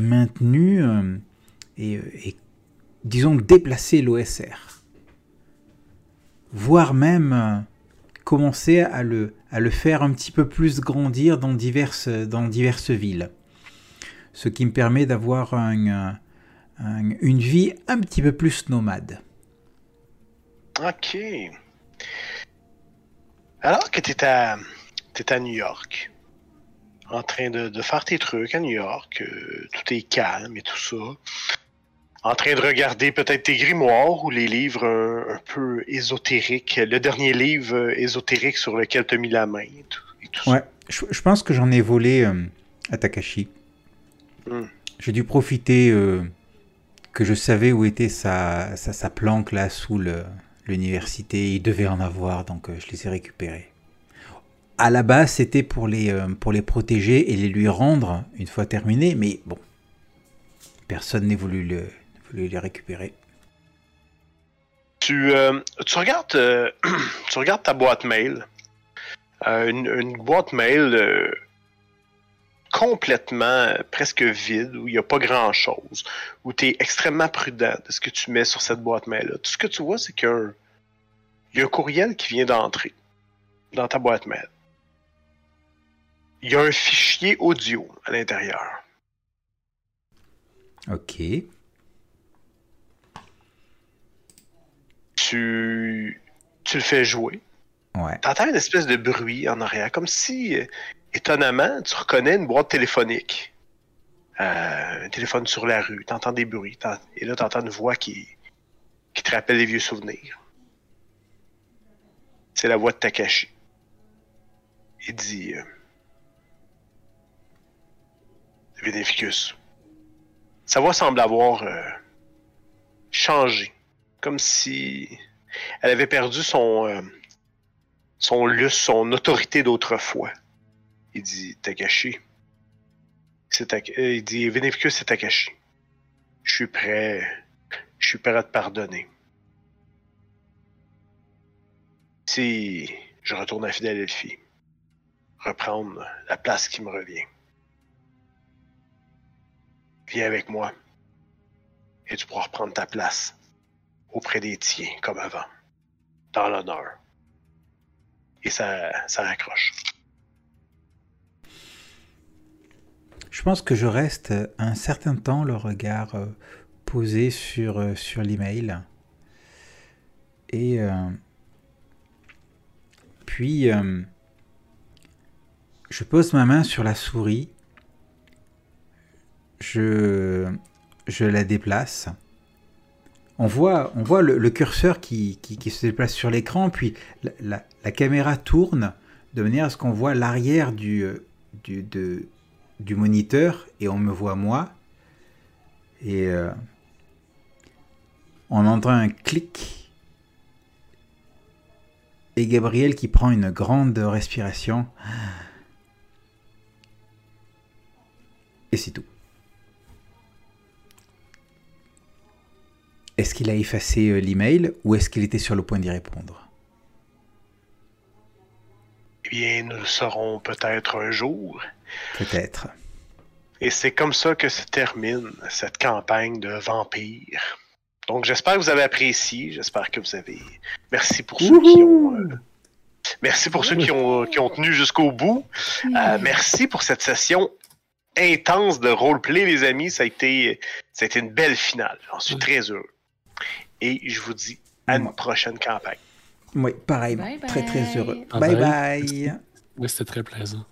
Speaker 2: maintenu euh, et, euh, et, disons, déplacé l'OSR. Voire même euh, commencer à le, faire un petit peu plus grandir dans diverses villes. Ce qui me permet d'avoir un, un- une vie un petit peu plus nomade.
Speaker 1: Ok. Alors que à, t'es à New York, en train de, de faire tes trucs à New York, euh, tout est calme et tout ça, en train de regarder peut-être tes grimoires ou les livres un, un peu ésotériques, le dernier livre euh, ésotérique sur lequel t'as mis la main et tout, et tout ça.
Speaker 2: Ouais, je, je pense que j'en ai volé euh, à Takashi.
Speaker 1: Hmm.
Speaker 2: J'ai dû profiter euh, que je savais où était sa, sa, sa planque là sous l'université. Il devait en avoir, donc euh, je les ai récupérés. À la base, c'était pour les, euh, pour les protéger et les lui rendre une fois terminés, mais bon, personne n'est voulu, le, voulu les récupérer.
Speaker 1: Tu, tu, regardes, tu regardes ta boîte mail. Une, une boîte mail complètement euh, presque vide, où il n'y a pas grand-chose, où tu es extrêmement prudent de ce que tu mets sur cette boîte mail-là. Tout ce que tu vois, c'est qu'il y a un courriel qui vient d'entrer dans ta boîte mail. Il y a un fichier audio à l'intérieur.
Speaker 2: Ok.
Speaker 1: Tu, tu le fais jouer.
Speaker 2: Ouais.
Speaker 1: Tu entends une espèce de bruit en arrière, comme si, euh, étonnamment, tu reconnais une boîte téléphonique. Euh, un téléphone sur la rue, tu entends des bruits. Et là, tu entends une voix qui, qui te rappelle les vieux souvenirs. C'est la voix de Takashi. Il dit euh, Vénéficus. Sa voix semble avoir euh, changé. Comme si elle avait perdu son, euh, son son autorité d'autrefois. Il dit Takashi. Euh, il dit Vénéficus, c'est Takashi. Je suis prêt. Je suis prêt à te pardonner. Si je retourne à Philadelphie, reprendre la place qui me revient. Viens avec moi et tu pourras reprendre ta place auprès des tiens comme avant, dans l'honneur. Et ça, ça raccroche.
Speaker 2: Je pense que je reste un certain temps le regard euh, posé sur, euh, sur l'email. Et euh, puis, euh, je pose ma main sur la souris. Je, je la déplace. On voit, on voit le, curseur qui, qui- se déplace sur l'écran, puis la, la- la caméra tourne de manière à ce qu'on voit l'arrière du, euh, du, de, du moniteur et on me voit moi. Et euh, on entend un clic. Et Gabriel qui prend une grande respiration. Et c'est tout. Est-ce qu'il a effacé euh, l'email ou est-ce qu'il était sur le point d'y répondre?
Speaker 1: Eh bien, nous le saurons peut-être un jour.
Speaker 2: Peut-être.
Speaker 1: Et c'est comme ça que se termine cette campagne de vampires. Donc, j'espère que vous avez apprécié. J'espère que vous avez. Merci pour ceux qui ont. euh, Merci pour ceux qui ont, qui ont tenu jusqu'au bout. Euh, merci pour cette session intense de roleplay, les amis. Ça a été, ça a été une belle finale. J'en suis très heureux. Et je vous dis à une prochaine campagne.
Speaker 2: Oui, pareil.
Speaker 4: Bye
Speaker 2: Très très heureux.
Speaker 3: Bye
Speaker 2: bye.
Speaker 3: bye.
Speaker 2: bye.
Speaker 3: Oui, c'était très plaisant.